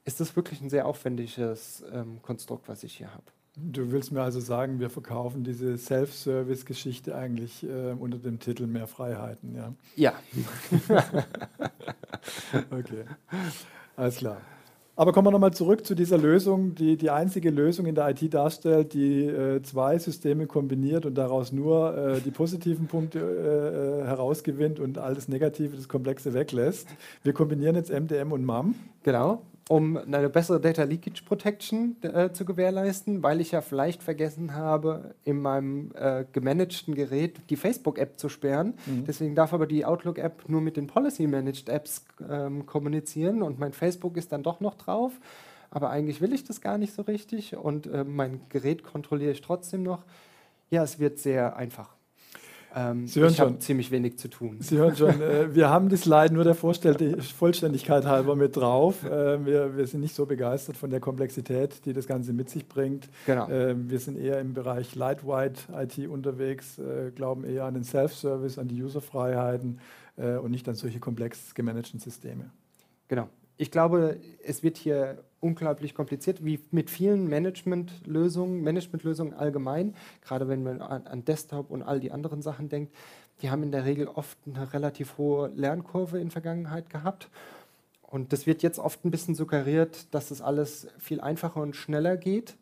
ist das wirklich ein sehr aufwendiges ähm, Konstrukt, was ich hier habe. Du willst mir also sagen, wir verkaufen diese Self-Service-Geschichte eigentlich äh, unter dem Titel Mehr Freiheiten, ja? Ja. okay, alles klar. Aber kommen wir nochmal zurück zu dieser Lösung, die die einzige Lösung in der IT darstellt, die äh, zwei Systeme kombiniert und daraus nur äh, die positiven Punkte äh, äh herausgewinnt und alles Negative, das Komplexe weglässt. Wir kombinieren jetzt MDM und MAM. Genau um eine bessere Data Leakage Protection äh, zu gewährleisten, weil ich ja vielleicht vergessen habe, in meinem äh, gemanagten Gerät die Facebook-App zu sperren. Mhm. Deswegen darf aber die Outlook-App nur mit den Policy-Managed Apps ähm, kommunizieren und mein Facebook ist dann doch noch drauf. Aber eigentlich will ich das gar nicht so richtig und äh, mein Gerät kontrolliere ich trotzdem noch. Ja, es wird sehr einfach. Ähm, Sie hören ich habe ziemlich wenig zu tun. Sie hören schon, äh, wir haben die Slide nur der Vollständigkeit halber mit drauf. Äh, wir, wir, sind nicht so begeistert von der Komplexität, die das Ganze mit sich bringt. Genau. Äh, wir sind eher im Bereich Lightweight IT unterwegs, äh, glauben eher an den Self-Service, an die Userfreiheiten äh, und nicht an solche komplex gemanagten Systeme. Genau ich glaube, es wird hier unglaublich kompliziert, wie mit vielen Managementlösungen, Managementlösungen allgemein, gerade wenn man an, an, Desktop und all die anderen Sachen denkt, die haben in der Regel oft eine relativ hohe Lernkurve in Vergangenheit gehabt. Und das wird jetzt oft ein bisschen suggeriert, dass das alles viel einfacher und schneller geht.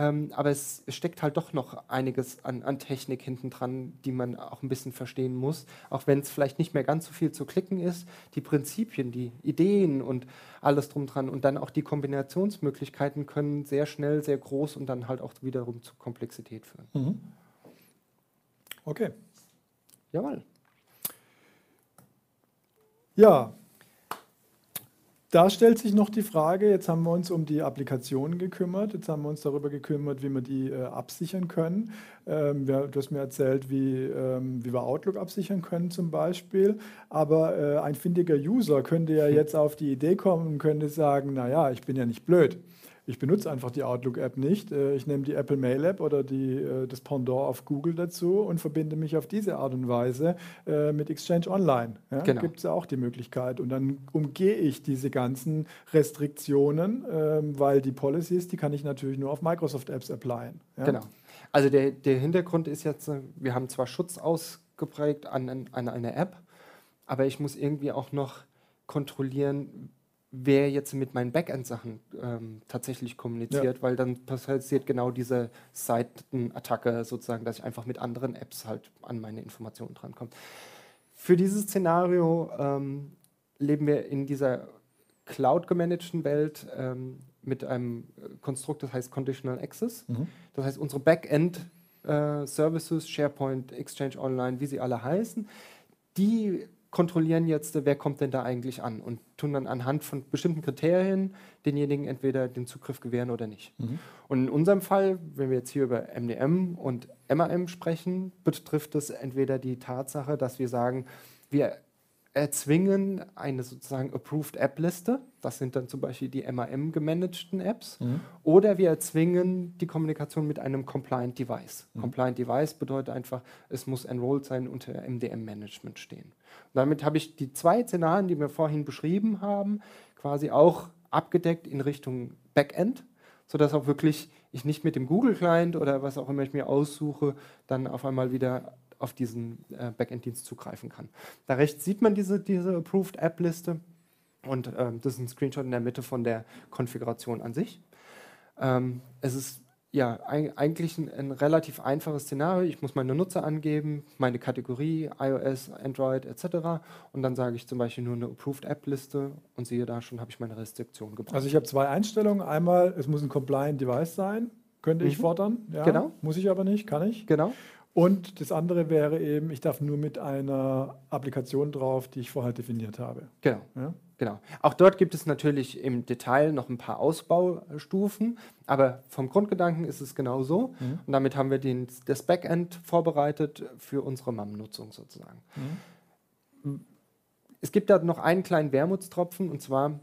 Ähm, aber es, steckt halt doch noch einiges an, an Technik hinten dran, die man auch ein bisschen verstehen muss. Auch wenn es vielleicht nicht mehr ganz so viel zu klicken ist. Die Prinzipien, die Ideen und alles drum dran und dann auch die Kombinationsmöglichkeiten können sehr schnell, sehr groß und dann halt auch wiederum zu Komplexität führen. Mhm. Okay. Jawohl. Ja, da stellt sich noch die Frage, jetzt haben wir uns um die Applikationen gekümmert, jetzt haben wir uns darüber gekümmert, wie wir die äh, absichern können. Ähm, wir, du hast mir erzählt, wie, ähm, wie wir Outlook absichern können zum Beispiel, aber äh, ein findiger User könnte ja jetzt auf die Idee kommen und könnte sagen, naja, ich bin ja nicht blöd ich benutze einfach die Outlook-App nicht. Äh, ich nehme die Apple Mail App oder die, äh, das Pendant auf Google dazu und verbinde mich auf diese Art und Weise äh, mit Exchange Online. Ja, genau. Gibt es ja auch die Möglichkeit. Und dann umgehe ich diese ganzen Restriktionen, ähm, weil die Policies, die kann ich natürlich nur auf Microsoft-Apps applyen. Ja? Genau. Also der, der Hintergrund ist jetzt, wir haben zwar Schutz ausgeprägt an, an eine App, aber ich muss irgendwie auch noch kontrollieren, wer jetzt mit meinen Backend-Sachen ähm, tatsächlich kommuniziert, ja. weil dann passiert genau diese Seitenattacke sozusagen, dass ich einfach mit anderen Apps halt an meine Informationen drankomme. Für dieses Szenario ähm, leben wir in dieser cloud-gemanagten Welt ähm, mit einem Konstrukt, das heißt Conditional Access. Mhm. Das heißt, unsere Backend-Services, äh, SharePoint, Exchange Online, wie sie alle heißen, die kontrollieren jetzt, wer kommt denn da eigentlich an und tun dann anhand von bestimmten Kriterien denjenigen entweder den Zugriff gewähren oder nicht. Mhm. Und in unserem Fall, wenn wir jetzt hier über MDM und MAM sprechen, betrifft es entweder die Tatsache, dass wir sagen, wir erzwingen eine sozusagen Approved App-Liste. Das sind dann zum Beispiel die MAM gemanagten Apps. Mhm. Oder wir erzwingen die Kommunikation mit einem Compliant Device. Mhm. Compliant Device bedeutet einfach, es muss enrolled sein unter MDM-Management stehen. Und damit habe ich die zwei Szenarien, die wir vorhin beschrieben haben, quasi auch abgedeckt in Richtung Backend, sodass auch wirklich ich nicht mit dem Google-Client oder was auch immer ich mir aussuche, dann auf einmal wieder auf diesen äh, Backend-Dienst zugreifen kann. Da rechts sieht man diese, diese Approved App-Liste und ähm, das ist ein Screenshot in der Mitte von der Konfiguration an sich. Ähm, es ist ja ein, eigentlich ein, ein, relativ einfaches Szenario. Ich muss meine Nutzer angeben, meine Kategorie, iOS, Android etc. Und dann sage ich zum Beispiel nur eine Approved App-Liste und siehe da schon, habe ich meine Restriktion gebracht. Also ich habe zwei Einstellungen. Einmal, es muss ein Compliant Device sein, könnte mhm. ich fordern. Ja, genau. Muss ich aber nicht, kann ich. Genau. Und das andere wäre eben, ich darf nur mit einer Applikation drauf, die ich vorher definiert habe. Genau. Ja? genau. Auch dort gibt es natürlich im Detail noch ein paar Ausbaustufen, aber vom Grundgedanken ist es genau so. Mhm. Und damit haben wir den, das Backend vorbereitet für unsere MAM-Nutzung sozusagen. Mhm. Es gibt da noch einen kleinen Wermutstropfen und zwar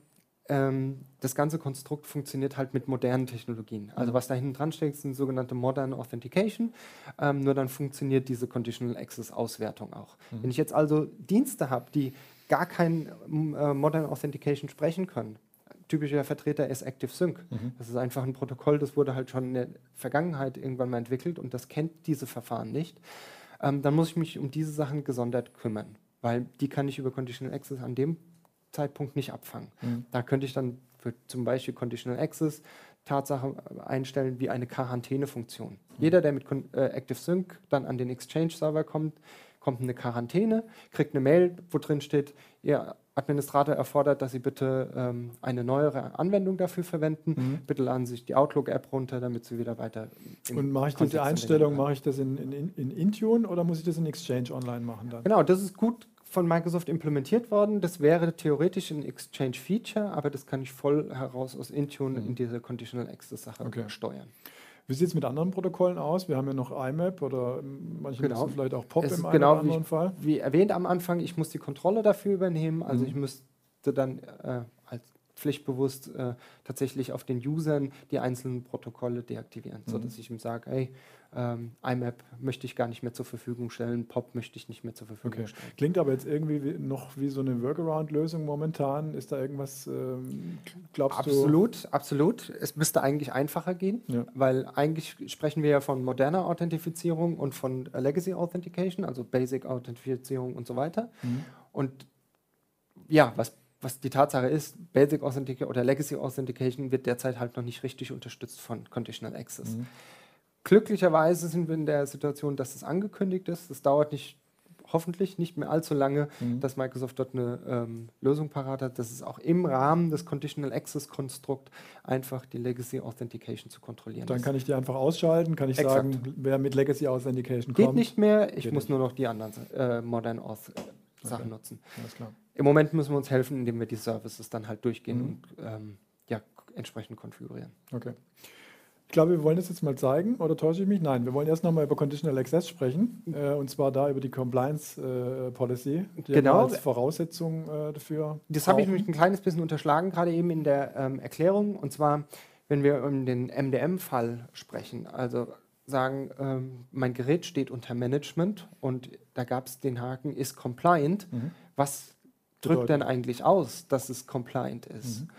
ähm, das ganze Konstrukt funktioniert halt mit modernen Technologien. Also was da hinten dran steckt, sind sogenannte Modern Authentication. Ähm, nur dann funktioniert diese Conditional Access Auswertung auch. Mhm. Wenn ich jetzt also Dienste habe, die gar kein äh, Modern Authentication sprechen können, typischer Vertreter ist ActiveSync. Mhm. Das ist einfach ein Protokoll, das wurde halt schon in der Vergangenheit irgendwann mal entwickelt und das kennt diese Verfahren nicht. Ähm, dann muss ich mich um diese Sachen gesondert kümmern, weil die kann ich über Conditional Access an dem Zeitpunkt nicht abfangen. Mhm. Da könnte ich dann für zum Beispiel Conditional Access Tatsache einstellen wie eine Quarantänefunktion. Mhm. Jeder, der mit äh, ActiveSync dann an den Exchange-Server kommt, kommt eine Quarantäne, kriegt eine Mail, wo drin steht, Ihr Administrator erfordert, dass Sie bitte ähm, eine neuere Anwendung dafür verwenden. Mhm. Bitte laden Sie sich die Outlook-App runter, damit Sie wieder weiter. Und mache ich diese Einstellung, mache ich das in, in, in Intune oder muss ich das in Exchange Online machen dann? Genau, das ist gut von Microsoft implementiert worden. Das wäre theoretisch ein Exchange-Feature, aber das kann ich voll heraus aus Intune mhm. in diese Conditional Access-Sache okay. steuern. Wie sieht es mit anderen Protokollen aus? Wir haben ja noch IMAP oder manche genau. vielleicht auch POP es im einen genau oder anderen wie, Fall. Wie erwähnt am Anfang, ich muss die Kontrolle dafür übernehmen. Also mhm. ich müsste dann äh, pflichtbewusst äh, tatsächlich auf den Usern die einzelnen Protokolle deaktivieren, mhm. sodass ich ihm sage, hey, ähm, IMAP möchte ich gar nicht mehr zur Verfügung stellen, POP möchte ich nicht mehr zur Verfügung okay. stellen. Klingt aber jetzt irgendwie wie, noch wie so eine Workaround-Lösung momentan. Ist da irgendwas, ähm, glaubst absolut, du? Absolut, absolut. Es müsste eigentlich einfacher gehen, ja. weil eigentlich sprechen wir ja von moderner Authentifizierung und von Legacy Authentication, also Basic Authentifizierung und so weiter. Mhm. Und ja, was was die Tatsache ist, Basic Authentication oder Legacy Authentication wird derzeit halt noch nicht richtig unterstützt von Conditional Access. Mhm. Glücklicherweise sind wir in der Situation, dass es angekündigt ist. Es dauert nicht, hoffentlich nicht mehr allzu lange, mhm. dass Microsoft dort eine ähm, Lösung parat hat, dass es auch im Rahmen des Conditional Access Konstrukt einfach die Legacy Authentication zu kontrollieren Dann kann ich die einfach ausschalten, kann ich Exakt. sagen, wer mit Legacy Authentication kommt. Geht nicht mehr, ich muss nicht. nur noch die anderen äh, Modern Auth Sachen okay. nutzen. Im Moment müssen wir uns helfen, indem wir die Services dann halt durchgehen mhm. und ähm, ja, entsprechend konfigurieren. Okay. Ich glaube, wir wollen das jetzt mal zeigen, oder täusche ich mich? Nein, wir wollen erst nochmal über Conditional Access sprechen, äh, und zwar da über die Compliance äh, Policy, die genau. als Voraussetzung äh, dafür. Das habe ich mich ein kleines bisschen unterschlagen, gerade eben in der ähm, Erklärung, und zwar, wenn wir um den MDM-Fall sprechen, also sagen, ähm, mein Gerät steht unter Management und da gab es den Haken, ist compliant. Mhm. Was drückt denn eigentlich aus, dass es compliant ist? Mhm.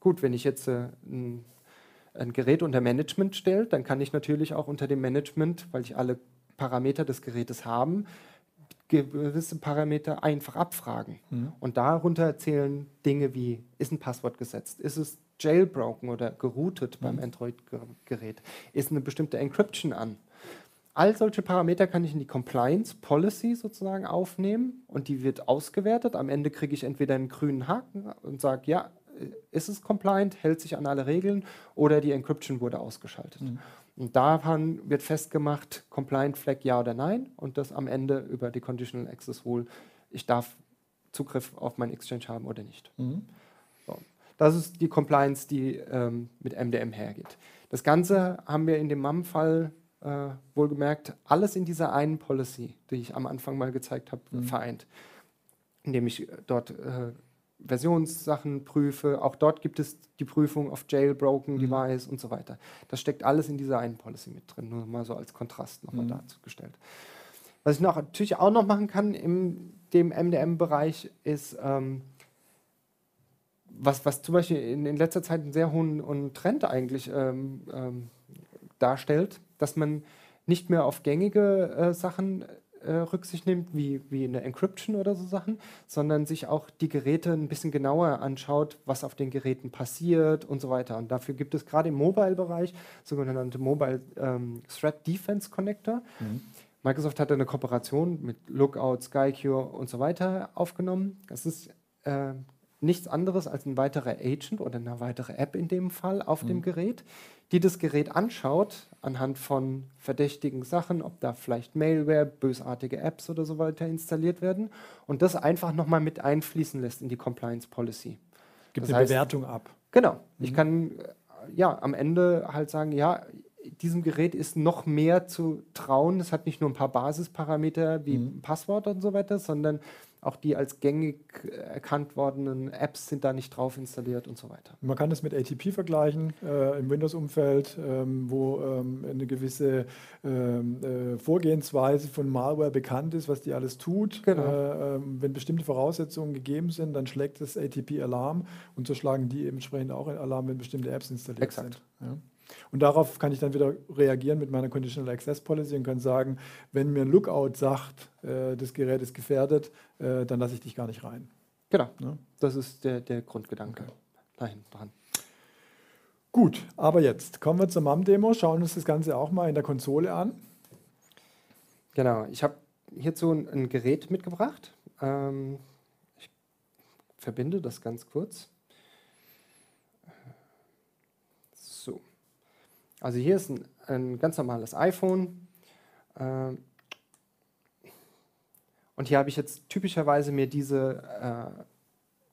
Gut, wenn ich jetzt äh, ein ein Gerät unter Management stellt, dann kann ich natürlich auch unter dem Management, weil ich alle Parameter des Gerätes habe, gewisse Parameter einfach abfragen. Mhm. Und darunter zählen Dinge wie, ist ein Passwort gesetzt? Ist es jailbroken oder geroutet mhm. beim Android-Gerät? Ist eine bestimmte Encryption an? All solche Parameter kann ich in die Compliance Policy sozusagen aufnehmen und die wird ausgewertet. Am Ende kriege ich entweder einen grünen Haken und sage, ja, ist es compliant, hält sich an alle Regeln oder die Encryption wurde ausgeschaltet. Mhm. Und daran wird festgemacht, compliant Flag ja oder nein und das am Ende über die Conditional Access Rule, ich darf Zugriff auf mein Exchange haben oder nicht. Mhm. So. Das ist die Compliance, die ähm, mit MDM hergeht. Das Ganze haben wir in dem MAM-Fall äh, wohlgemerkt alles in dieser einen Policy, die ich am Anfang mal gezeigt habe, mhm. vereint. Indem ich dort äh, Versionssachen prüfe. Auch dort gibt es die Prüfung auf Jailbroken mhm. Device und so weiter. Das steckt alles in dieser einen Policy mit drin, nur mal so als Kontrast nochmal mhm. dargestellt. Was ich noch, natürlich auch noch machen kann in dem MDM-Bereich ist, ähm, was, was zum Beispiel in, in, letzter Zeit einen sehr hohen Trend eigentlich ähm, ähm, darstellt, dass man nicht mehr auf gängige äh, Sachen äh, Rücksicht nimmt, wie, wie in der Encryption oder so Sachen, sondern sich auch die Geräte ein bisschen genauer anschaut, was auf den Geräten passiert und so weiter. Und dafür gibt es gerade im Mobile-Bereich sogenannte Mobile ähm, Threat Defense Connector. Mhm. Microsoft hat eine Kooperation mit Lookout, Skycure und so weiter aufgenommen. Das ist äh, nichts anderes als ein weiterer Agent oder eine weitere App in dem Fall auf mhm. dem Gerät, die das Gerät anschaut anhand von verdächtigen Sachen, ob da vielleicht Malware, bösartige Apps oder so weiter installiert werden und das einfach nochmal mit einfließen lässt in die Compliance Policy. Gibt das eine heißt, Bewertung ab. Genau. Mhm. Ich kann ja am Ende halt sagen, ja, diesem Gerät ist noch mehr zu trauen. Es hat nicht nur ein paar Basisparameter wie mhm. Passwort und so weiter, sondern Auch die als gängig erkannt worden Apps sind da nicht drauf installiert und so weiter. Man kann das mit ATP vergleichen äh, im Windows-Umfeld, ähm, wo ähm, eine gewisse ähm, äh, Vorgehensweise von Malware bekannt ist, was die alles tut. Genau. Äh, ähm, wenn bestimmte Voraussetzungen gegeben sind, dann schlägt das ATP Alarm und so schlagen die entsprechend auch Alarm, wenn bestimmte Apps installiert Exakt. sind. Ja. Und darauf kann ich dann wieder reagieren mit meiner Conditional Access Policy und kann sagen, wenn mir ein Lookout sagt, äh, das Gerät ist gefährdet, äh, dann lasse ich dich gar nicht rein. Genau. Ja. Das ist der, der Grundgedanke dahin dran. Gut, aber jetzt kommen wir zur MAM-Demo, schauen uns das Ganze auch mal in der Konsole an. Genau. Ich habe hierzu ein, ein Gerät mitgebracht. Ähm, ich verbinde das ganz kurz. So. Also hier ist ein, ein ganz normales iPhone. Ähm, und hier habe ich jetzt typischerweise mir diese äh,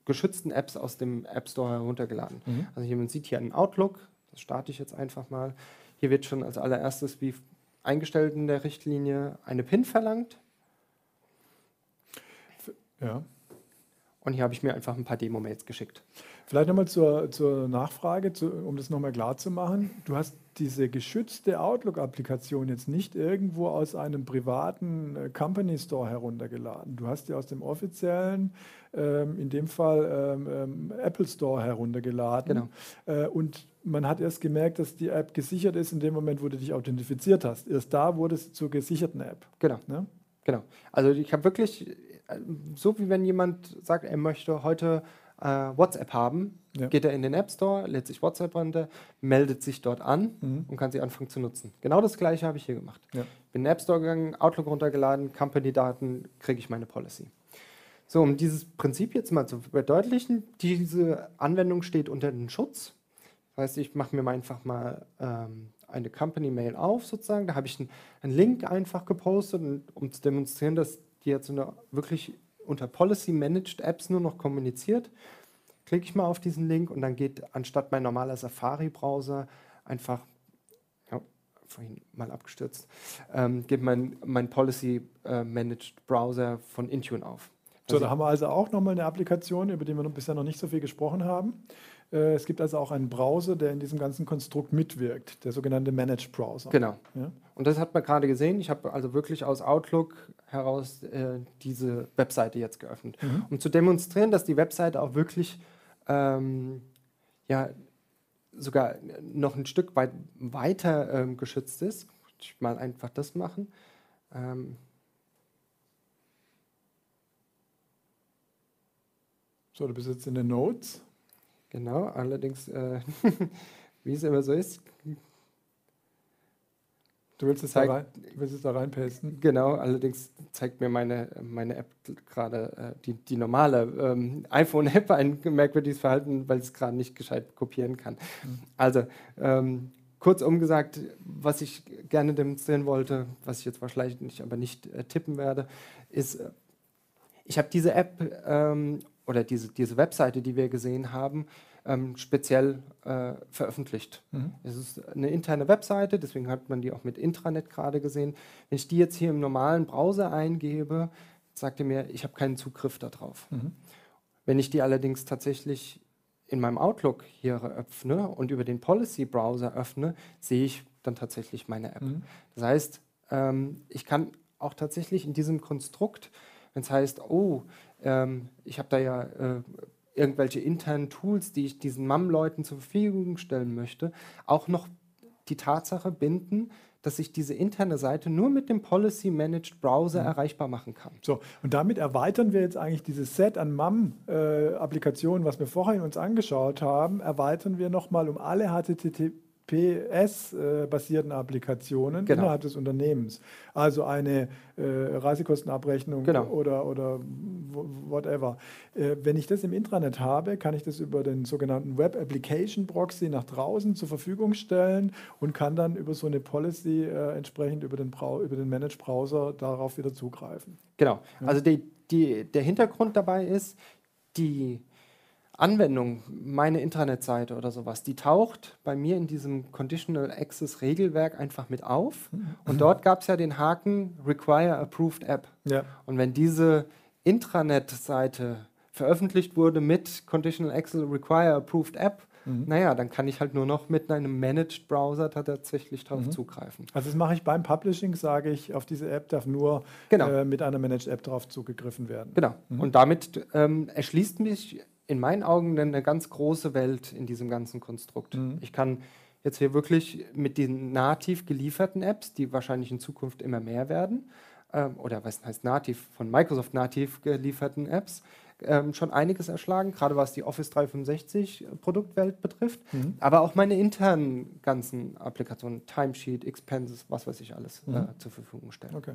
geschützten Apps aus dem App Store heruntergeladen. Mhm. Also hier, man sieht hier einen Outlook, das starte ich jetzt einfach mal. Hier wird schon als allererstes, wie eingestellt in der Richtlinie, eine PIN verlangt. Ja. Und hier habe ich mir einfach ein paar Demo-Mails geschickt. Vielleicht nochmal zur, zur Nachfrage, zu, um das nochmal klar zu machen. Du hast diese geschützte Outlook-Applikation jetzt nicht irgendwo aus einem privaten äh, Company Store heruntergeladen. Du hast die aus dem offiziellen, ähm, in dem Fall ähm, ähm, Apple Store heruntergeladen. Genau. Äh, und man hat erst gemerkt, dass die App gesichert ist in dem Moment, wo du dich authentifiziert hast. Erst da wurde es zur gesicherten App. Genau. Ne? Genau. Also ich habe wirklich, äh, so wie wenn jemand sagt, er möchte heute äh, WhatsApp haben, Ja. geht er in den App Store, lädt sich WhatsApp runter, meldet sich dort an Mhm. und kann sie anfangen zu nutzen. Genau das gleiche habe ich hier gemacht. Ja. Bin in den App Store gegangen, Outlook runtergeladen, Company-Daten, kriege ich meine Policy. So, um dieses Prinzip jetzt mal zu verdeutlichen, diese Anwendung steht unter den Schutz. Das heißt, ich mache mir mal einfach mal ähm, eine Company-Mail auf, sozusagen. Da habe ich einen, einen Link einfach gepostet, um zu demonstrieren, dass die jetzt eine wirklich unter Policy-Managed Apps nur noch kommuniziert. Klicke ich mal auf diesen Link und dann geht anstatt mein normaler Safari-Browser einfach, ja, vorhin mal abgestürzt, ähm, geht mein, mein Policy-Managed Browser von Intune auf. So, da haben wir also auch nochmal eine Applikation, über die wir noch bisher noch nicht so viel gesprochen haben. Äh, Es gibt also auch einen Browser, der in diesem ganzen Konstrukt mitwirkt, der sogenannte Managed Browser. Genau. Ja? Und das hat man gerade gesehen. Ich habe also wirklich aus Outlook heraus äh, diese Webseite jetzt geöffnet, Mhm. um zu demonstrieren, dass die Webseite auch wirklich ähm, ja, sogar noch ein Stück weit weiter ähm, geschützt ist. Ich mal einfach das machen. Ähm, So, du bist jetzt in den Notes. genau, allerdings, äh, wie es immer so ist, Du willst es da, Zeig- rein, du willst es da reinpasten. Genau, allerdings zeigt mir meine, meine App gerade, äh, die, die normale ähm, iPhone-App, ein merkwürdiges Verhalten, weil es gerade nicht gescheit kopieren kann. Also, ähm, kurzum gesagt, was ich gerne demonstrieren wollte, was ich jetzt wahrscheinlich nicht, aber nicht äh, tippen werde, ist, äh, ich habe diese App ähm, oder diese, diese Webseite, die wir gesehen haben, ähm, speziell äh, veröffentlicht. Mhm. Es ist eine interne Webseite, deswegen hat man die auch mit Intranet gerade gesehen. Wenn ich die jetzt hier im normalen Browser eingebe, sagt er mir, ich habe keinen Zugriff darauf. Mhm. Wenn ich die allerdings tatsächlich in meinem Outlook hier öffne und über den Policy Browser öffne, sehe ich dann tatsächlich meine App. Mhm. Das heißt, ähm, ich kann auch tatsächlich in diesem Konstrukt, wenn es heißt, oh, ähm, ich habe da ja äh, irgendwelche internen Tools, die ich diesen MAM-Leuten zur Verfügung stellen möchte, auch noch die Tatsache binden, dass ich diese interne Seite nur mit dem Policy Managed Browser erreichbar machen kann. So, und damit erweitern wir jetzt eigentlich dieses Set an MAM-Applikationen, was wir vorhin uns angeschaut haben, erweitern wir nochmal um alle HTTPS-basierten Applikationen Genau. innerhalb des Unternehmens. Also eine äh, Reisekostenabrechnung Genau. oder, oder whatever. Äh, wenn ich das im Intranet habe, kann ich das über den sogenannten Web Application Proxy nach draußen zur Verfügung stellen und kann dann über so eine Policy äh, entsprechend über den, Brau über den Managed Browser darauf wieder zugreifen. Genau. Also die, die, der Hintergrund dabei ist, die Anwendung, meine Internetseite oder sowas, die taucht bei mir in diesem Conditional Access Regelwerk einfach mit auf. Und dort gab es ja den Haken Require Approved App. Ja. Und wenn diese Intranet-Seite veröffentlicht wurde mit Conditional Access Require Approved App, Mhm. naja, dann kann ich halt nur noch mit einem Managed Browser tatsächlich drauf Mhm. zugreifen. Also das mache ich beim Publishing, sage ich, auf diese App darf nur Genau. äh, mit einer Managed App drauf zugegriffen werden. Genau. Mhm. Und damit ähm, erschließt mich in meinen Augen eine ganz große Welt in diesem ganzen Konstrukt. Mhm. Ich kann jetzt hier wirklich mit den nativ gelieferten Apps, die wahrscheinlich in Zukunft immer mehr werden, ähm, oder was heißt nativ, von Microsoft nativ gelieferten Apps, ähm, schon einiges erschlagen, gerade was die Office 365 Produktwelt betrifft, Mhm. aber auch meine internen ganzen Applikationen, Timesheet, Expenses, was weiß ich alles, Mhm. äh, zur Verfügung stellen. Okay.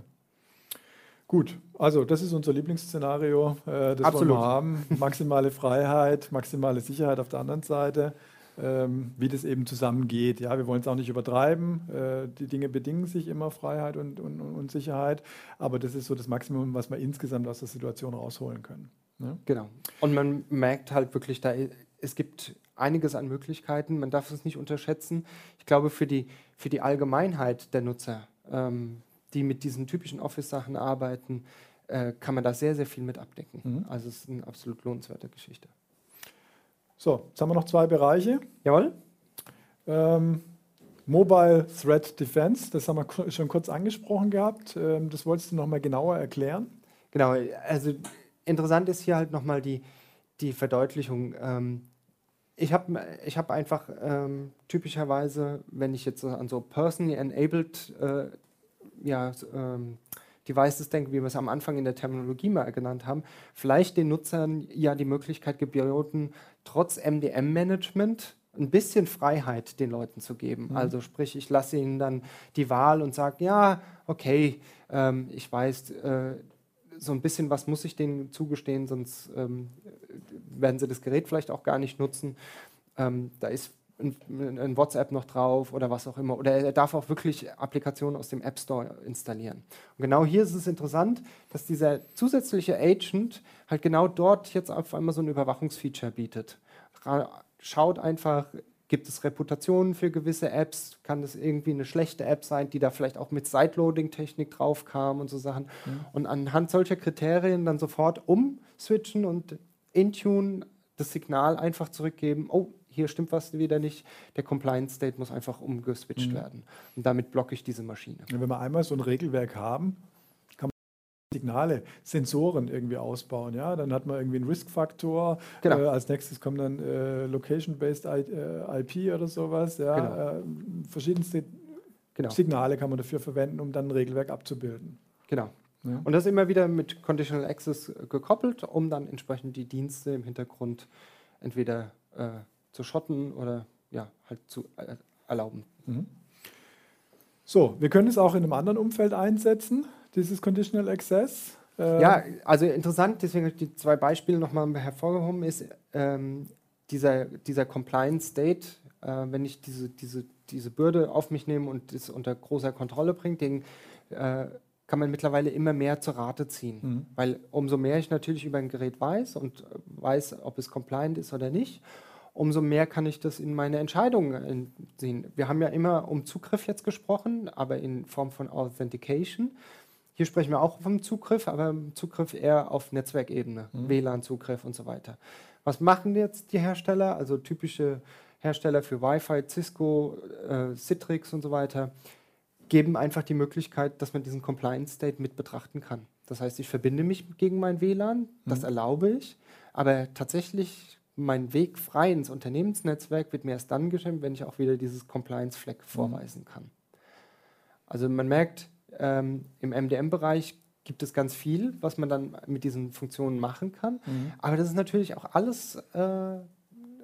Gut, also das ist unser Lieblingsszenario. Äh, das Absolut. wir haben. Maximale Freiheit, maximale Sicherheit auf der anderen Seite. Ähm, wie das eben zusammengeht. Ja, wir wollen es auch nicht übertreiben. Äh, die Dinge bedingen sich immer Freiheit und, und, und Sicherheit, aber das ist so das Maximum, was wir insgesamt aus der Situation rausholen können. Ne? Genau. Und man merkt halt wirklich, da es gibt einiges an Möglichkeiten. Man darf es nicht unterschätzen. Ich glaube, für die, für die Allgemeinheit der Nutzer, ähm, die mit diesen typischen Office-Sachen arbeiten, äh, kann man da sehr, sehr viel mit abdecken. Mhm. Also es ist eine absolut lohnenswerte Geschichte. So, jetzt haben wir noch zwei Bereiche. Jawohl? Ähm, Mobile Threat Defense, das haben wir schon kurz angesprochen gehabt. Ähm, das wolltest du noch mal genauer erklären. Genau, also interessant ist hier halt nochmal die, die Verdeutlichung. Ähm, ich habe ich hab einfach ähm, typischerweise, wenn ich jetzt an so personally enabled äh, ja, ähm, Devices denke, wie wir es am Anfang in der Terminologie mal genannt haben, vielleicht den Nutzern ja die Möglichkeit geboten, trotz MDM-Management ein bisschen Freiheit den Leuten zu geben. Mhm. Also sprich, ich lasse ihnen dann die Wahl und sage, ja, okay, ähm, ich weiß, äh, so ein bisschen was muss ich denen zugestehen, sonst ähm, werden sie das Gerät vielleicht auch gar nicht nutzen. Ähm, da ist ein, ein WhatsApp noch drauf oder was auch immer. Oder er darf auch wirklich Applikationen aus dem App Store installieren. Und genau hier ist es interessant, dass dieser zusätzliche Agent halt genau dort jetzt auf einmal so ein Überwachungsfeature bietet. Schaut einfach, gibt es Reputationen für gewisse Apps? Kann das irgendwie eine schlechte App sein, die da vielleicht auch mit Sideloading-Technik drauf kam und so Sachen? Und anhand solcher Kriterien dann sofort umswitchen und Intune das Signal einfach zurückgeben, oh, hier stimmt was wieder nicht, der Compliance State muss einfach umgeswitcht Mhm. werden. Und damit blocke ich diese Maschine. Wenn wir einmal so ein Regelwerk haben, kann man Signale, Sensoren irgendwie ausbauen. Ja? Dann hat man irgendwie einen Risk-Faktor. Genau. Äh, als nächstes kommt dann äh, Location-Based I, äh, IP oder sowas. Ja? Genau. Äh, verschiedenste Genau. Signale kann man dafür verwenden, um dann ein Regelwerk abzubilden. genau. Ja? Und das immer wieder mit Conditional Access äh, gekoppelt, um dann entsprechend die Dienste im Hintergrund entweder äh, zu schotten oder ja, halt zu erlauben. Mhm. So, wir können es auch in einem anderen Umfeld einsetzen, dieses Conditional Access. Äh, Ja, also interessant, deswegen habe ich die zwei Beispiele nochmal hervorgehoben, ist ähm, dieser, dieser Compliance State, äh, wenn ich diese, diese, diese Bürde auf mich nehme und das unter großer Kontrolle bringe, den äh, kann man mittlerweile immer mehr zur Rate ziehen. Mhm. Weil umso mehr ich natürlich über ein Gerät weiß und weiß, ob es compliant ist oder nicht, umso mehr kann ich das in meine Entscheidungen sehen. Wir haben ja immer um Zugriff jetzt gesprochen, aber in Form von Authentication. Hier sprechen wir auch vom Zugriff, aber Zugriff eher auf Netzwerkebene, WLAN-Zugriff und so weiter. Was machen jetzt die Hersteller? Also typische Hersteller für Wi-Fi, Cisco, äh, Citrix und so weiter, geben einfach die Möglichkeit, dass man diesen Compliance State mit betrachten kann. Das heißt, ich verbinde mich gegen mein WLAN, das erlaube ich, aber tatsächlich mein Weg frei ins Unternehmensnetzwerk wird mir erst dann geschehen, wenn ich auch wieder dieses Compliance-Fleck vorweisen kann. Also man merkt, ähm, im MDM-Bereich gibt es ganz viel, was man dann mit diesen Funktionen machen kann. Mhm. Aber das ist natürlich auch alles äh,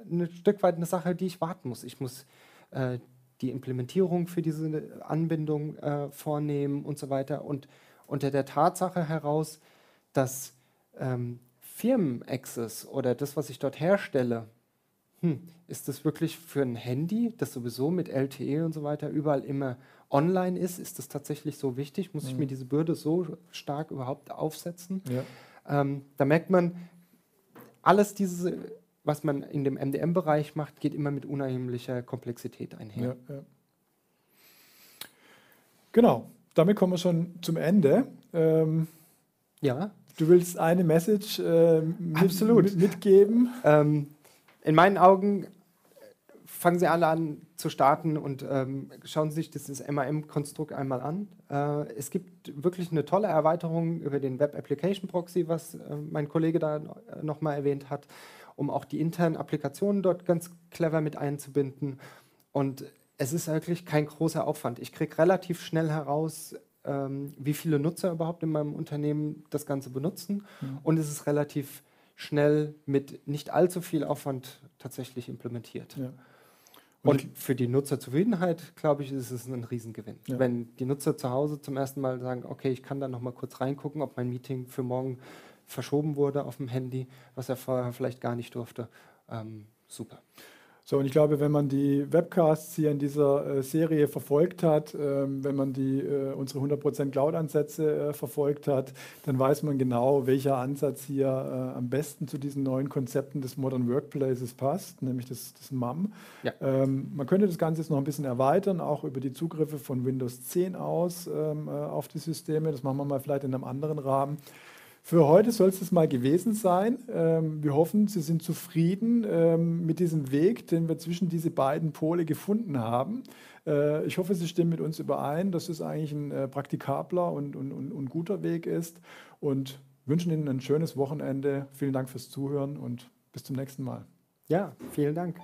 ein Stück weit eine Sache, die ich warten muss. Ich muss äh, die Implementierung für diese Anbindung äh, vornehmen und so weiter. Und unter der Tatsache heraus, dass ähm, Firmen-Access oder das, was ich dort herstelle, hm, ist das wirklich für ein Handy, das sowieso mit LTE und so weiter überall immer online ist? Ist das tatsächlich so wichtig? Muss ich Mhm. mir diese Bürde so stark überhaupt aufsetzen? Ja. Ähm, da merkt man, alles diese, was man in dem MDM-Bereich macht, geht immer mit unheimlicher Komplexität einher. Ja, ja. Genau, damit kommen wir schon zum Ende. Ähm, Ja, du willst eine Message äh, mit, Absolut. mitgeben. Ähm, in meinen Augen fangen Sie alle an zu starten und ähm, schauen Sie sich dieses MAM-Konstrukt einmal an. Äh, es gibt wirklich eine tolle Erweiterung über den Web Application Proxy, was äh, mein Kollege da nochmal erwähnt hat, um auch die internen Applikationen dort ganz clever mit einzubinden. Und es ist wirklich kein großer Aufwand. Ich kriege relativ schnell heraus, ähm, wie viele Nutzer überhaupt in meinem Unternehmen das Ganze benutzen. Mhm. Und es ist relativ schnell mit nicht allzu viel Aufwand tatsächlich implementiert. Ja. Und, und für die Nutzerzufriedenheit, glaube ich, ist es ein Riesengewinn. Ja. Wenn die Nutzer zu Hause zum ersten Mal sagen, okay, ich kann da noch mal kurz reingucken, ob mein Meeting für morgen verschoben wurde auf dem Handy, was er vorher vielleicht gar nicht durfte. Ähm, super. So, und ich glaube, wenn man die Webcasts hier in dieser äh, Serie verfolgt hat, ähm, wenn man die, äh, unsere 100% Cloud-Ansätze äh, verfolgt hat, dann weiß man genau, welcher Ansatz hier äh, am besten zu diesen neuen Konzepten des Modern Workplaces passt, nämlich das, das MAM. Ja. Ähm, man könnte das Ganze jetzt noch ein bisschen erweitern, auch über die Zugriffe von Windows 10 aus ähm, äh, auf die Systeme. Das machen wir mal vielleicht in einem anderen Rahmen. Für heute soll es das mal gewesen sein. Ähm, wir hoffen, Sie sind zufrieden ähm, mit diesem Weg, den wir zwischen diese beiden Pole gefunden haben. Äh, ich hoffe, Sie stimmen mit uns überein, dass es eigentlich ein äh, praktikabler und, und, und, und guter Weg ist und wünschen Ihnen ein schönes Wochenende. Vielen Dank fürs Zuhören und bis zum nächsten Mal. Ja, vielen Dank.